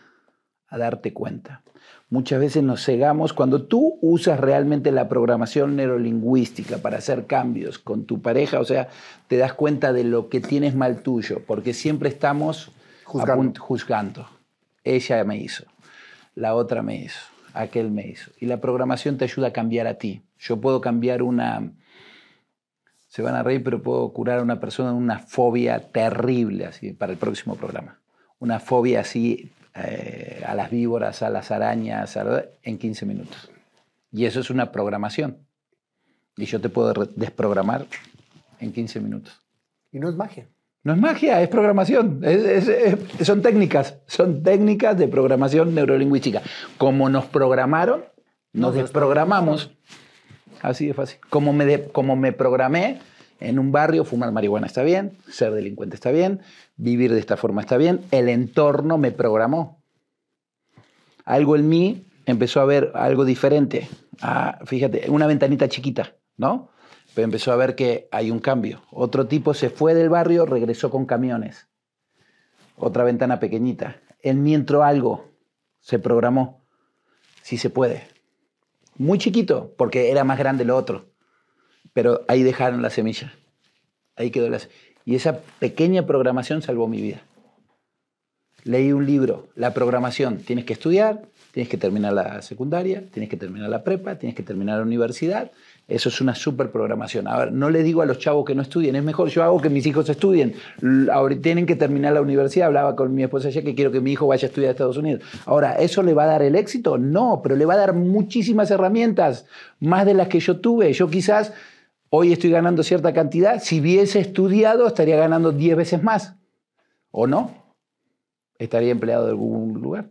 A: a darte cuenta. Muchas veces nos cegamos cuando tú usas realmente la programación neurolingüística para hacer cambios con tu pareja, o sea, te das cuenta de lo que tienes mal tuyo, porque siempre estamos
B: juzgando.
A: Ella me hizo, la otra me hizo, aquel me hizo. Y la programación te ayuda a cambiar a ti. Yo puedo cambiar una, se van a reír, pero puedo curar a una persona de una fobia terrible así para el próximo programa. Una fobia así eh, a las víboras, a las arañas, a en 15 minutos. Y eso es una programación. Y yo te puedo desprogramar en 15 minutos.
B: Y no es magia.
A: No es magia, es programación. Es- es- es- son técnicas, son técnicas de programación neurolingüística. Como nos programaron, nos
B: Nos
A: desprogramamos. Así de fácil. Como me, de- como me programé en un barrio, fumar marihuana está bien, ser delincuente está bien, vivir de esta forma está bien, el entorno me programó. Algo en mí empezó a ver algo diferente. Ah, fíjate, una ventanita chiquita, ¿no? Pero empezó a ver que hay un cambio. Otro tipo se fue del barrio, regresó con camiones. Otra ventana pequeñita. En mí entró algo, se programó. Sí se puede. Muy chiquito, porque era más grande lo otro. Pero ahí dejaron la semilla. Ahí quedó la se- Y esa pequeña programación salvó mi vida. Leí un libro, la programación. Tienes que estudiar, tienes que terminar la secundaria, tienes que terminar la prepa, tienes que terminar la universidad. Eso es una super programación. A no le digo a los chavos que no estudien, es mejor, yo hago que mis hijos estudien. Ahora tienen que terminar la universidad. Hablaba con mi esposa ayer que quiero que mi hijo vaya a estudiar a Estados Unidos. Ahora, ¿eso le va a dar el éxito? No, pero le va a dar muchísimas herramientas, más de las que yo tuve. Yo quizás hoy estoy ganando cierta cantidad. Si hubiese estudiado, estaría ganando 10 veces más. ¿O no? ¿Estaría empleado de algún lugar?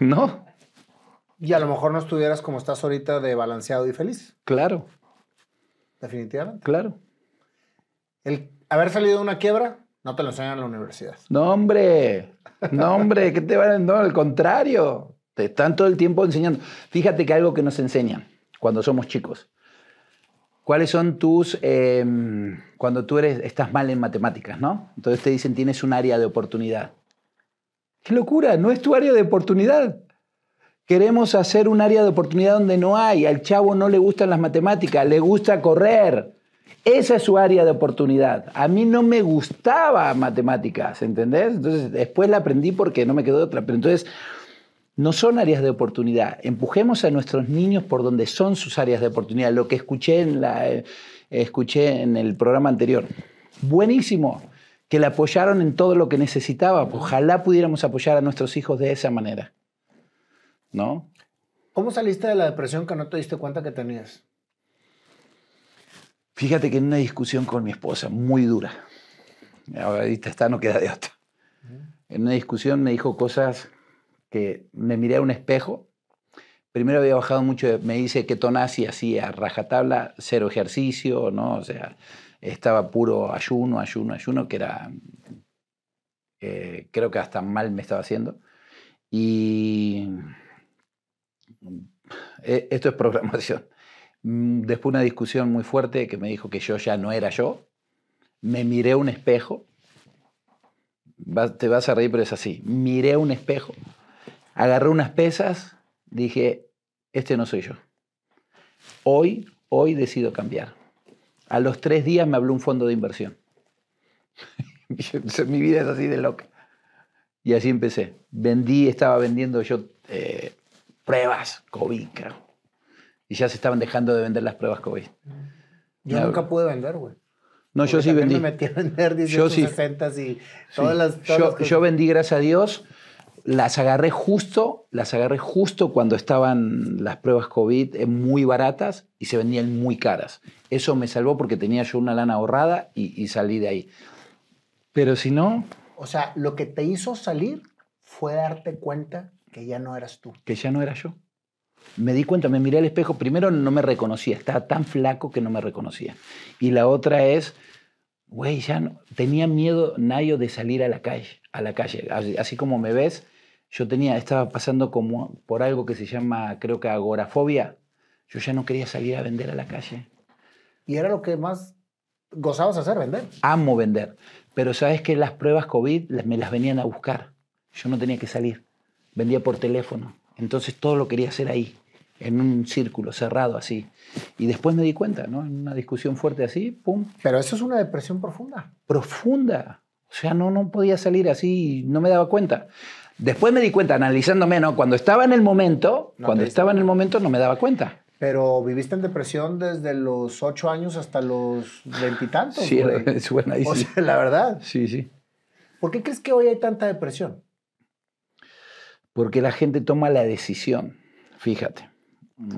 A: ¿No?
B: Y a lo mejor no estuvieras como estás ahorita de balanceado y feliz,
A: Claro,
B: definitivamente.
A: claro.
B: El haber salido de una quiebra no te lo enseñan en la universidad.
A: No, hombre. No, hombre, ¿qué te van a No, al contrario. Te están todo el tiempo enseñando. Fíjate que algo que nos enseñan cuando somos chicos. ¿Cuáles son tus... eh, cuando tú eres, estás mal en matemáticas, ¿no? Entonces te dicen tienes un área de oportunidad. ¡Qué locura! No es tu área de oportunidad. Queremos hacer un área de oportunidad donde no hay. Al chavo no le gustan las matemáticas, le gusta correr. Esa es su área de oportunidad. A mí no me gustaba matemáticas, ¿entendés? Entonces después la aprendí porque no me quedó otra. Pero entonces no son áreas de oportunidad. Empujemos a nuestros niños por donde son sus áreas de oportunidad. Lo que escuché en, la, eh, escuché en el programa anterior. Buenísimo. Que le apoyaron en todo lo que necesitaba. Ojalá pudiéramos apoyar a nuestros hijos de esa manera. ¿No?
B: ¿Cómo saliste de la depresión que no te diste cuenta que tenías?
A: Fíjate que en una discusión con mi esposa, muy dura, ahorita está, no queda de otra. En una discusión me dijo cosas me miré a un espejo. Primero había bajado mucho, me dice que tonasi hacía rajatabla, cero ejercicio, ¿no? O sea, estaba puro ayuno, ayuno, ayuno, que era, eh, creo que hasta mal me estaba haciendo. Y eh, esto es programación. Mm, después una discusión muy fuerte que me dijo que yo ya no era yo. Me miré a un espejo. te vas a reír, pero es así. Miré un espejo, agarré unas pesas, dije, este no soy yo. Hoy, hoy decido cambiar. A los tres días me habló un fondo de inversión. Mi vida es así de loca. Y así empecé. Vendí, estaba vendiendo yo eh, pruebas COVID, Y ya se estaban dejando de vender las pruebas COVID.
B: Yo nunca pude vender, güey.
A: No, yo sí vendí.
B: Me metí a vender 18, yo sí. 60 y todas las.
A: yo, yo vendí, gracias a Dios. Las agarré justo, las agarré justo cuando estaban las pruebas COVID eh, muy baratas y se vendían muy caras. Eso me salvó porque tenía yo una lana ahorrada y, y salí de ahí. Pero si no...
B: O sea, lo que te hizo salir fue darte cuenta que ya no eras tú.
A: Que ya no era yo. Me di cuenta, me miré al espejo, primero no me reconocía, estaba tan flaco que no me reconocía. Y la otra es, güey, ya no, tenía miedo Nayo de salir a la calle, a la calle. Así, como me ves, yo tenía, estaba pasando como por algo que se llama, creo que agorafobia. Yo ya no quería salir a vender a la calle.
B: ¿Y era lo que más gozabas hacer, vender?
A: Amo vender. Pero sabes que las pruebas COVID me las venían a buscar. Yo no tenía que salir vendía por teléfono. Entonces todo lo quería hacer ahí, en un círculo cerrado así. Y después me di cuenta, ¿no? En una discusión fuerte así, ¡pum!
B: Pero eso es una depresión profunda.
A: Profunda. O sea, no, no podía salir así, no me daba cuenta. Después me di cuenta, analizándome, ¿no? Cuando estaba en el momento, cuando estaba en el momento no me daba cuenta.
B: Pero viviste en depresión desde los ocho años hasta los veintitantos.
A: Sí, es buena.
B: O sea, la verdad.
A: Sí, sí.
B: ¿Por qué crees que hoy hay tanta depresión?
A: porque la gente toma la decisión, fíjate.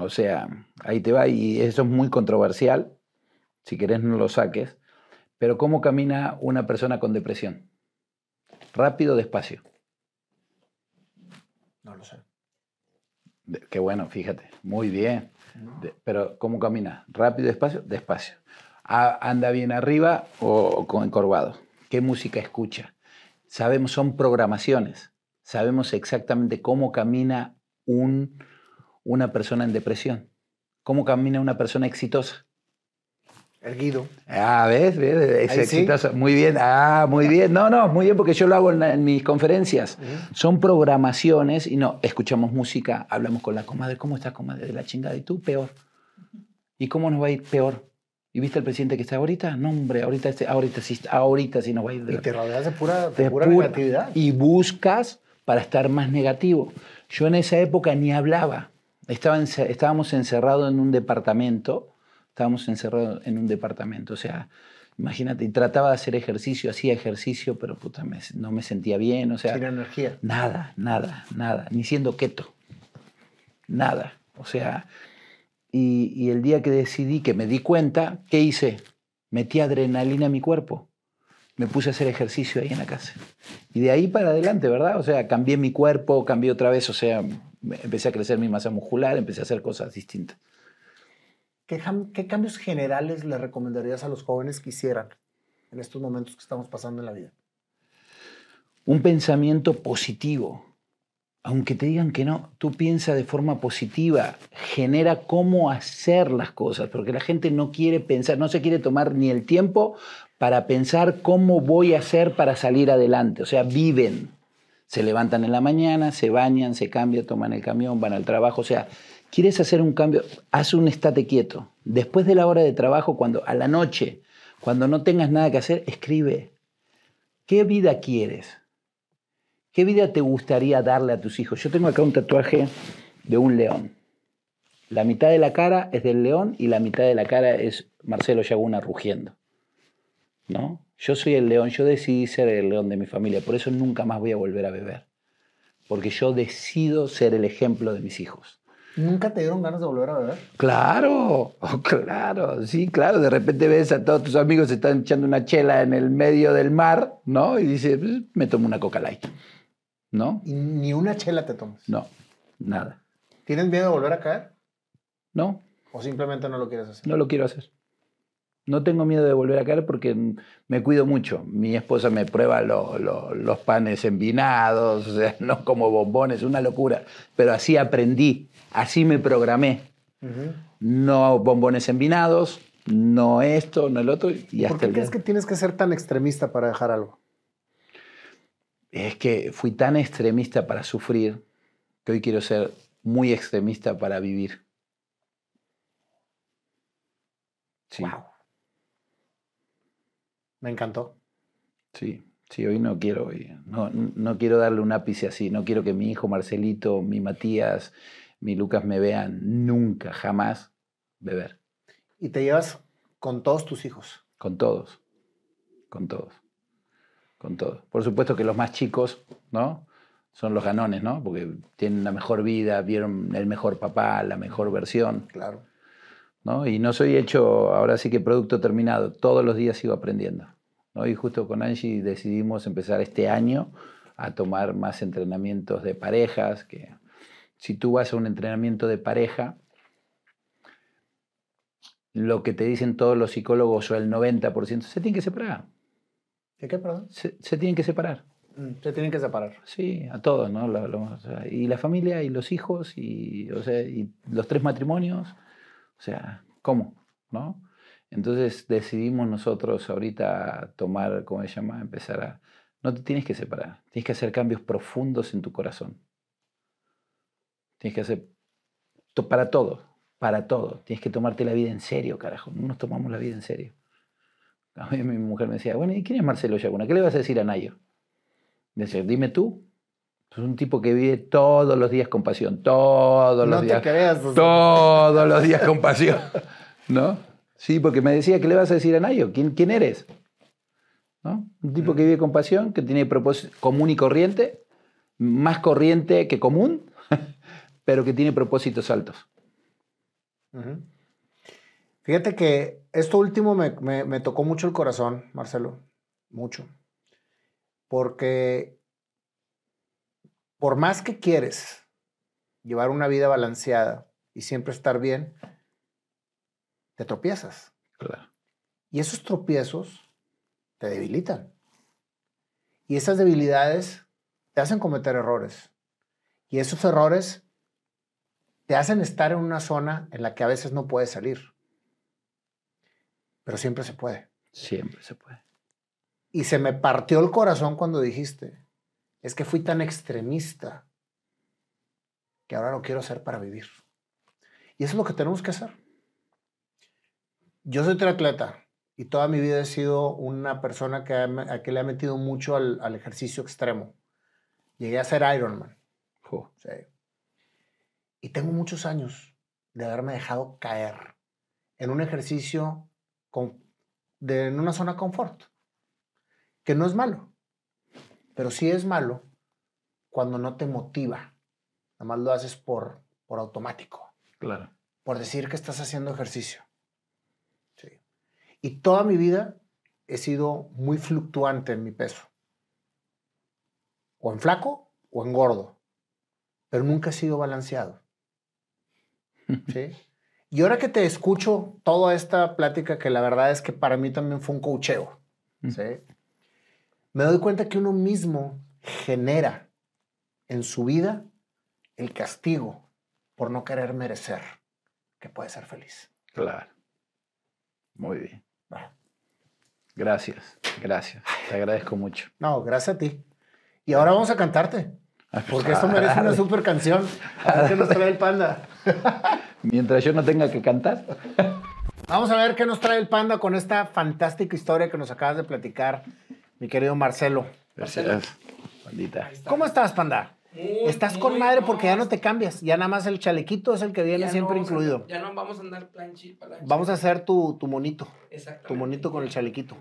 A: O sea, ahí te va y eso es muy controversial, si querés no lo saques, pero ¿cómo camina una persona con depresión? ¿Rápido despacio?
B: No lo sé.
A: Qué bueno, fíjate, muy bien. pero ¿cómo camina? ¿Rápido, despacio? Despacio. ¿Anda bien arriba o encorvado? ¿Qué música escucha? Sabemos, son programaciones sabemos exactamente cómo camina un, una persona en depresión, cómo camina una persona exitosa.
B: Erguido.
A: Ah, ¿ves? ¿ves? Es exitosa. Muy bien. Ah, muy bien. No, no, muy bien porque yo lo hago en, mis conferencias. Son programaciones y no, escuchamos música, hablamos con la comadre. ¿Cómo estás, comadre? De la chingada. ¿Y tú? Peor. ¿Y cómo nos va a ir peor? ¿Y viste el presidente que está ahorita? No, hombre, ahorita, este, ahorita, sí, ahorita sí nos va a ir.
B: De y te rodeas de pura, de pura negatividad.
A: Y buscas para estar más negativo. Yo en esa época ni hablaba. Estaba estábamos encerrados en un departamento, estábamos encerrados en un departamento, o sea, imagínate, y trataba de hacer ejercicio, hacía ejercicio, pero puta, no me sentía bien, o sea...
B: Sin energía.
A: Nada, nada, nada, ni siendo keto, nada, o sea... Y, y el día que decidí, que me di cuenta, ¿qué hice? Metí adrenalina en mi cuerpo me puse a hacer ejercicio ahí en la casa. Y de ahí para adelante, ¿verdad? O sea, cambié mi cuerpo, cambié otra vez, o sea, empecé a crecer mi masa muscular, empecé a hacer cosas distintas.
B: ¿Qué, cambios generales le recomendarías a los jóvenes que hicieran en estos momentos que estamos pasando en la vida?
A: Un pensamiento positivo. Aunque te digan que no, tú piensa de forma positiva, genera cómo hacer las cosas, porque la gente no quiere pensar, no se quiere tomar ni el tiempo para pensar cómo voy a hacer para salir adelante. O sea, viven. Se levantan en la mañana, se bañan, se cambian, toman el camión, van al trabajo. O sea, quieres hacer un cambio, haz un estate quieto. Después de la hora de trabajo, cuando a la noche, cuando no tengas nada que hacer, escribe. ¿Qué vida quieres? ¿Qué vida te gustaría darle a tus hijos? Yo tengo acá un tatuaje de un león. La mitad de la cara es del león y la mitad de la cara es Marcelo Yaguna rugiendo. ¿no? Yo soy el león, yo decidí ser el león de mi familia, por eso nunca más voy a volver a beber, porque yo decido ser el ejemplo de mis hijos.
B: ¿Nunca te dieron ganas de volver a beber?
A: Claro, oh, claro, sí, claro. De repente ves a todos tus amigos están echando una chela en el medio del mar, ¿no? Y dices, pues, me tomo una Coca Light, ¿no?
B: ¿Y ni una chela te tomas?
A: No, nada.
B: ¿Tienes miedo de volver a caer?
A: No.
B: ¿O simplemente no lo quieres hacer?
A: No lo quiero hacer. No tengo miedo de volver a caer porque me cuido mucho. Mi esposa me prueba los panes envinados, o sea, no como bombones, una locura. Pero así aprendí, así me programé. No bombones envinados, no esto, no el otro. Y
B: ¿Por qué crees que tienes que ser tan extremista para dejar algo?
A: Es que fui tan extremista para sufrir que hoy quiero ser muy extremista para vivir.
B: Sí. Me encantó.
A: Sí, sí, hoy no quiero, no, no quiero darle un ápice así, no quiero que mi hijo Marcelito, mi Matías, mi Lucas me vean nunca, jamás beber.
B: ¿Y te llevas con todos tus hijos?
A: Con todos, con todos, con todos. Por supuesto que los más chicos, ¿no? Son los ganones, ¿no? Porque tienen la mejor vida, vieron el mejor papá, la mejor versión.
B: Claro.
A: ¿no? Y no soy hecho, ahora sí que producto terminado, todos los días sigo aprendiendo. ¿no? Y justo con Angie decidimos empezar este año a tomar más entrenamientos de parejas, que si tú vas a un entrenamiento de pareja, lo que te dicen todos los psicólogos o el 90%, se tienen que separar.
B: ¿De qué, perdón?
A: Se, tienen que separar.
B: Mm, se tienen que separar.
A: Sí, a todos, ¿no? y la familia y los hijos y, o sea, y los tres matrimonios o sea, ¿cómo? ¿No? Entonces decidimos nosotros ahorita tomar, ¿cómo se llama? Empezar a... No te tienes que separar, tienes que hacer cambios profundos en tu corazón. Tienes que hacer... Para todo, para todo. Tienes que tomarte la vida en serio, carajo. No nos tomamos la vida en serio. A mí mi mujer me decía, bueno, ¿y quién es Marcelo Yaguna? ¿Qué le vas a decir a Nayo? Decía, dime tú, es un tipo que vive todos los días con pasión, todos los días. todos los días con pasión. ¿No? Sí, porque me decía, ¿qué le vas a decir a Nayo? ¿Quién, quién eres? ¿No? Un tipo que vive con pasión, que tiene propósito común y corriente, más corriente que común, pero que tiene propósitos altos.
B: Fíjate que esto último me, me tocó mucho el corazón, Marcelo, mucho. Porque por más que quieres llevar una vida balanceada y siempre estar bien, te tropiezas.
A: Claro.
B: Y esos tropiezos te debilitan. Y esas debilidades te hacen cometer errores. Y esos errores te hacen estar en una zona en la que a veces no puedes salir. Pero siempre se puede.
A: Siempre se puede.
B: Y se me partió el corazón cuando dijiste, es que fui tan extremista que ahora lo quiero hacer para vivir. Y eso es lo que tenemos que hacer. Yo soy triatleta y toda mi vida he sido una persona que, que le ha metido mucho al, ejercicio extremo. Llegué a ser Ironman. Y tengo muchos años de haberme dejado caer en un ejercicio de, en una zona de confort, que no es malo. Pero sí es malo cuando no te motiva. Nada más lo haces por, por automático.
A: Claro.
B: Por decir que estás haciendo ejercicio. Sí. Y toda mi vida he sido muy fluctuante en mi peso. O en flaco o en gordo. Pero nunca he sido balanceado. ¿Sí? Y ahora que te escucho toda esta plática, que la verdad es que para mí también fue un cocheo, ¿sí? me doy cuenta que uno mismo genera en su vida el castigo por no querer merecer que puede ser feliz.
A: Claro. Muy bien. Gracias, gracias. Te agradezco mucho.
B: No, gracias a ti. Y ahora vamos a cantarte. Porque esto merece una super canción. A ver qué nos trae el panda.
A: Mientras yo no tenga que cantar.
B: Vamos a ver qué nos trae el panda con esta fantástica historia que nos acabas de platicar mi querido Marcelo.
A: Gracias, pandita.
B: ¿Cómo estás, panda? Estás con madre porque ya no te cambias. Ya nada más el chalequito es el que viene siempre incluido.
C: ya no vamos a andar planchi,
B: Vamos a hacer tu, tu monito. Tu monito con el chalequito.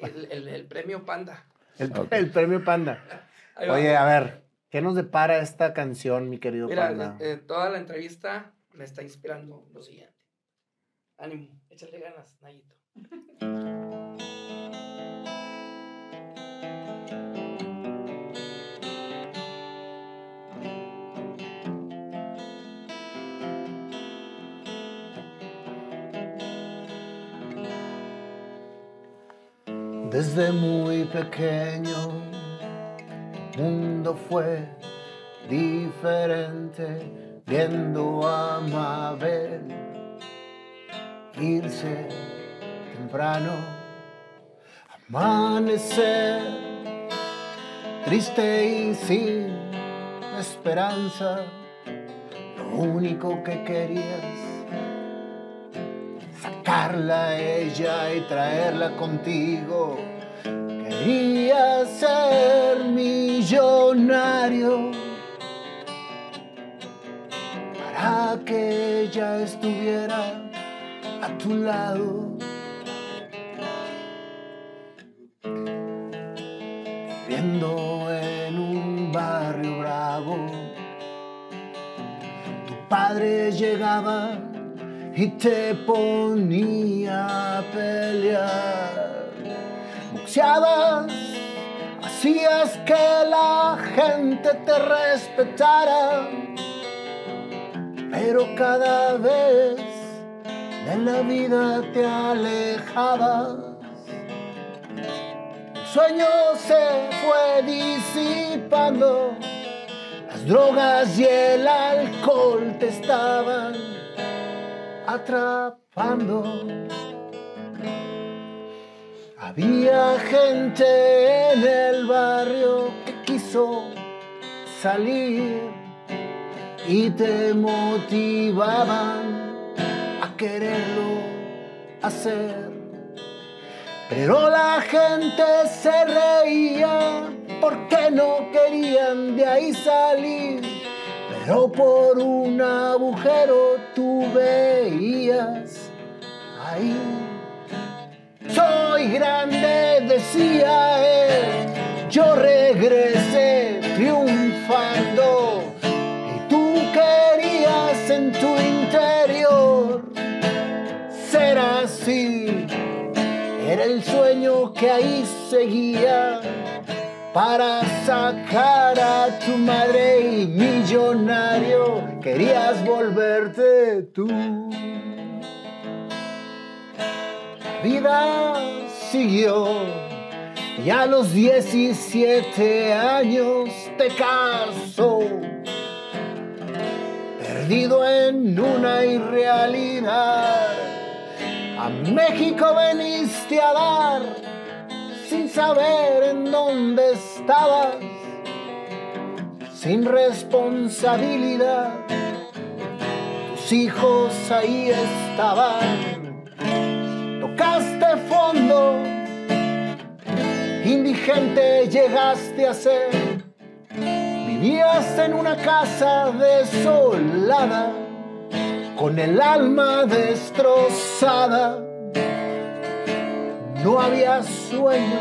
C: El, premio panda.
B: El, premio panda. Oye, a ver, ¿qué nos depara esta canción, mi querido?
C: Mira, eh, toda la entrevista me está inspirando lo siguiente. Ánimo, échale ganas, Nayito.
B: Desde muy pequeño, mundo fue diferente viendo a Mabel irse temprano, amanecer triste y sin esperanza. Lo único que querías sacarla a ella y traerla contigo. Quería ser millonario para que ella estuviera a tu lado. Viendo en un barrio bravo, tu padre llegaba y te ponía a pelear. Boxeabas, hacías que la gente te respetara, pero cada vez de la vida te alejabas. El sueño se fue disipando, las drogas y el alcohol te estaban atrapando. Había gente en el barrio que quiso salir y te motivaban a quererlo hacer. Pero la gente se reía porque no querían de ahí salir. Pero por un agujero tú veías ahí. Soy grande, decía él. Yo regresé triunfando. Y tú querías en tu interior ser así. Era el sueño que ahí seguía para sacar a tu madre y millonario querías volverte tú. Vida siguió y a los 17 años te casó. Perdido en una irrealidad, a México veniste a dar sin saber en dónde estabas, sin responsabilidad. Tus hijos ahí estaban, tocaste fondo, indigente llegaste a ser, vivías en una casa desolada, con el alma destrozada. No había sueños,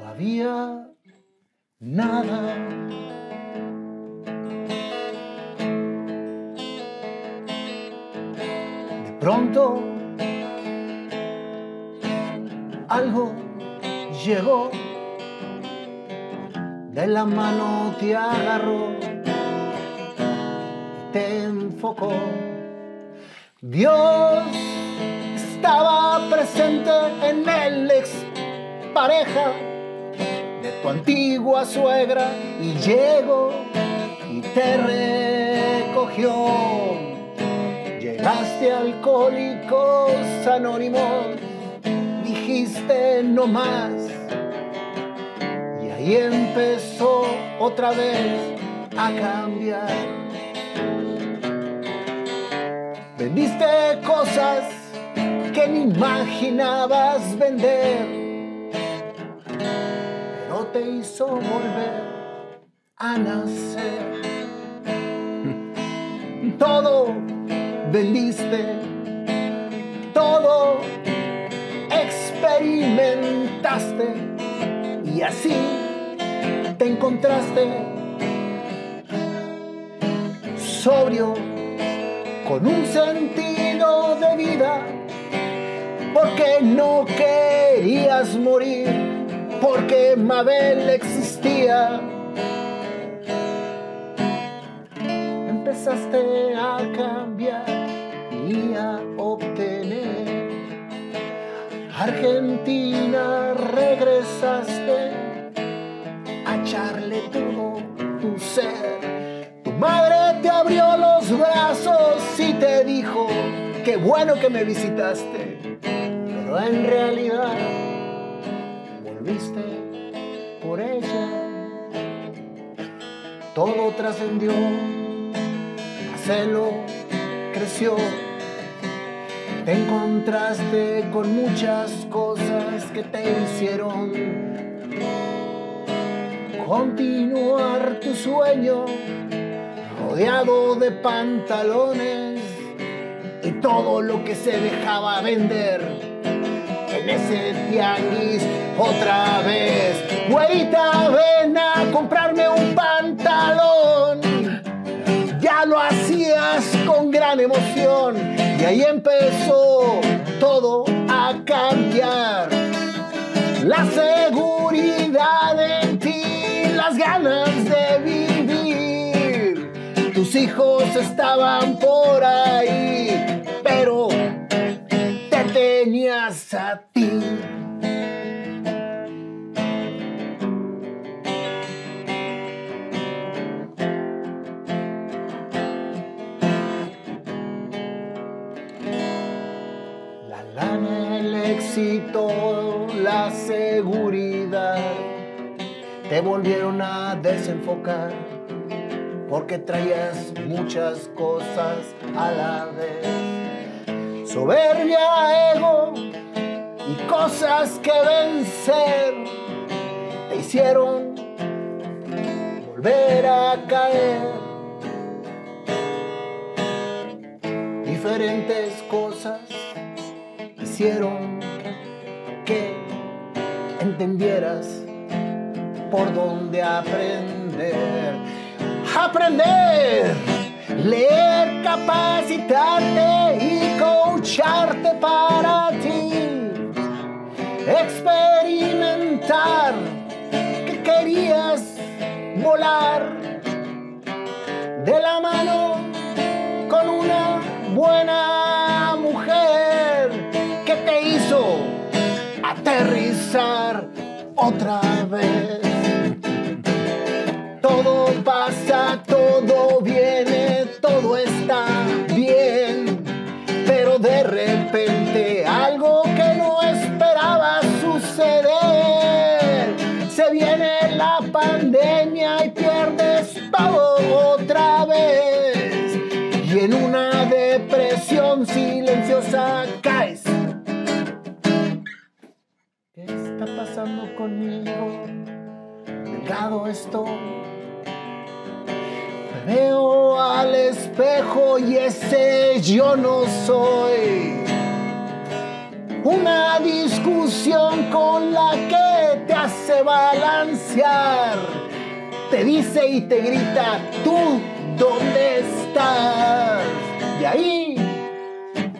B: no había nada. Pronto algo llegó, de la mano te agarró, te enfocó. Dios estaba presente en el ex pareja de tu antigua suegra y llegó y te recogió. A alcohólicos anónimos, dijiste no más y ahí empezó otra vez a cambiar. Vendiste cosas que ni imaginabas vender, pero te hizo volver a nacer. Todo vendiste, todo experimentaste y así te encontraste sobrio con un sentido de vida, porque no querías morir, porque Mabel existía. Empezaste a cambiar obtener Argentina regresaste a echarle todo tu ser. Tu madre te abrió los brazos y te dijo, qué bueno que me visitaste. Pero en realidad volviste por ella. Todo trascendió, Marcelo creció. Te encontraste con muchas cosas que te hicieron continuar tu sueño rodeado de pantalones y todo lo que se dejaba vender en ese tianguis otra vez. Güeyita, ven a comprarme un pantalón. Ahí empezó todo a cambiar. La seguridad en ti, las ganas de vivir. Tus hijos estaban por ahí, pero te tenías a ti. Éxito, la seguridad te volvieron a desenfocar porque traías muchas cosas a la vez. Soberbia, ego y cosas que vencer te hicieron volver a caer. Diferentes cosas hicieron que entendieras por dónde aprender. Aprender, leer, capacitarte y coacharte para otra conmigo? Estoy. Me veo al espejo y ese yo no soy. Una discusión con la que te hace balancear. Te dice y te grita, ¿tú dónde estás? Y ahí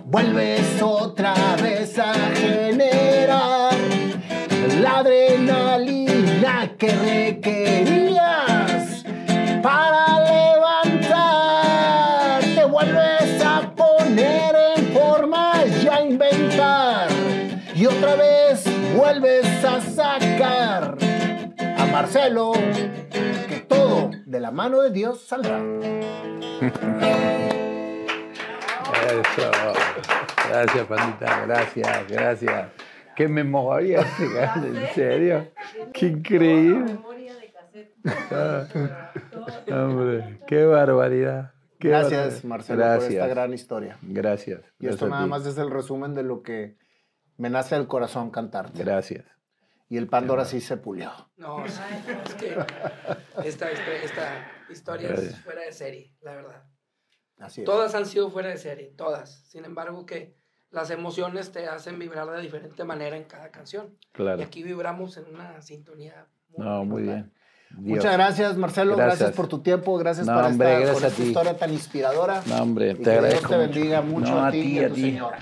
B: vuelves otra vez a generar que requerías para levantar. Te vuelves a poner en forma y a inventar. Y otra vez vuelves a sacar a Marcelo que todo de la mano de Dios saldrá.
A: Eso. Gracias, pandita. Gracias, gracias. Qué memoria, en serio. Qué increíble. Ah, Hombre, qué barbaridad. qué
B: Gracias,
A: barbaridad.
B: Marcelo, por esta gran historia.
A: Gracias.
B: Y esto nada más es el resumen de lo que me nace del corazón cantarte.
A: Gracias.
B: Y el Pandora sí se pulió.
C: No, es que esta, esta, esta historia es
A: Gracias.
C: fuera de serie, la verdad.
B: Así es.
C: Todas han sido fuera de serie, todas. Sin embargo, que las emociones te hacen vibrar de diferente manera en cada canción. Y
A: Claro.
C: aquí vibramos en una sintonía muy
A: No, muy bien. Dios.
B: Muchas gracias, Marcelo. Gracias.
A: Gracias.
B: por tu tiempo. Gracias
A: No,
B: por
A: hombre,
B: esta,
A: gracias
B: por
A: a
B: esta
A: ti.
B: historia tan inspiradora.
A: No, hombre,
B: Y
A: te
B: que Dios te bendiga mucho
A: No,
B: a ti y a tu
A: ti.
B: señora.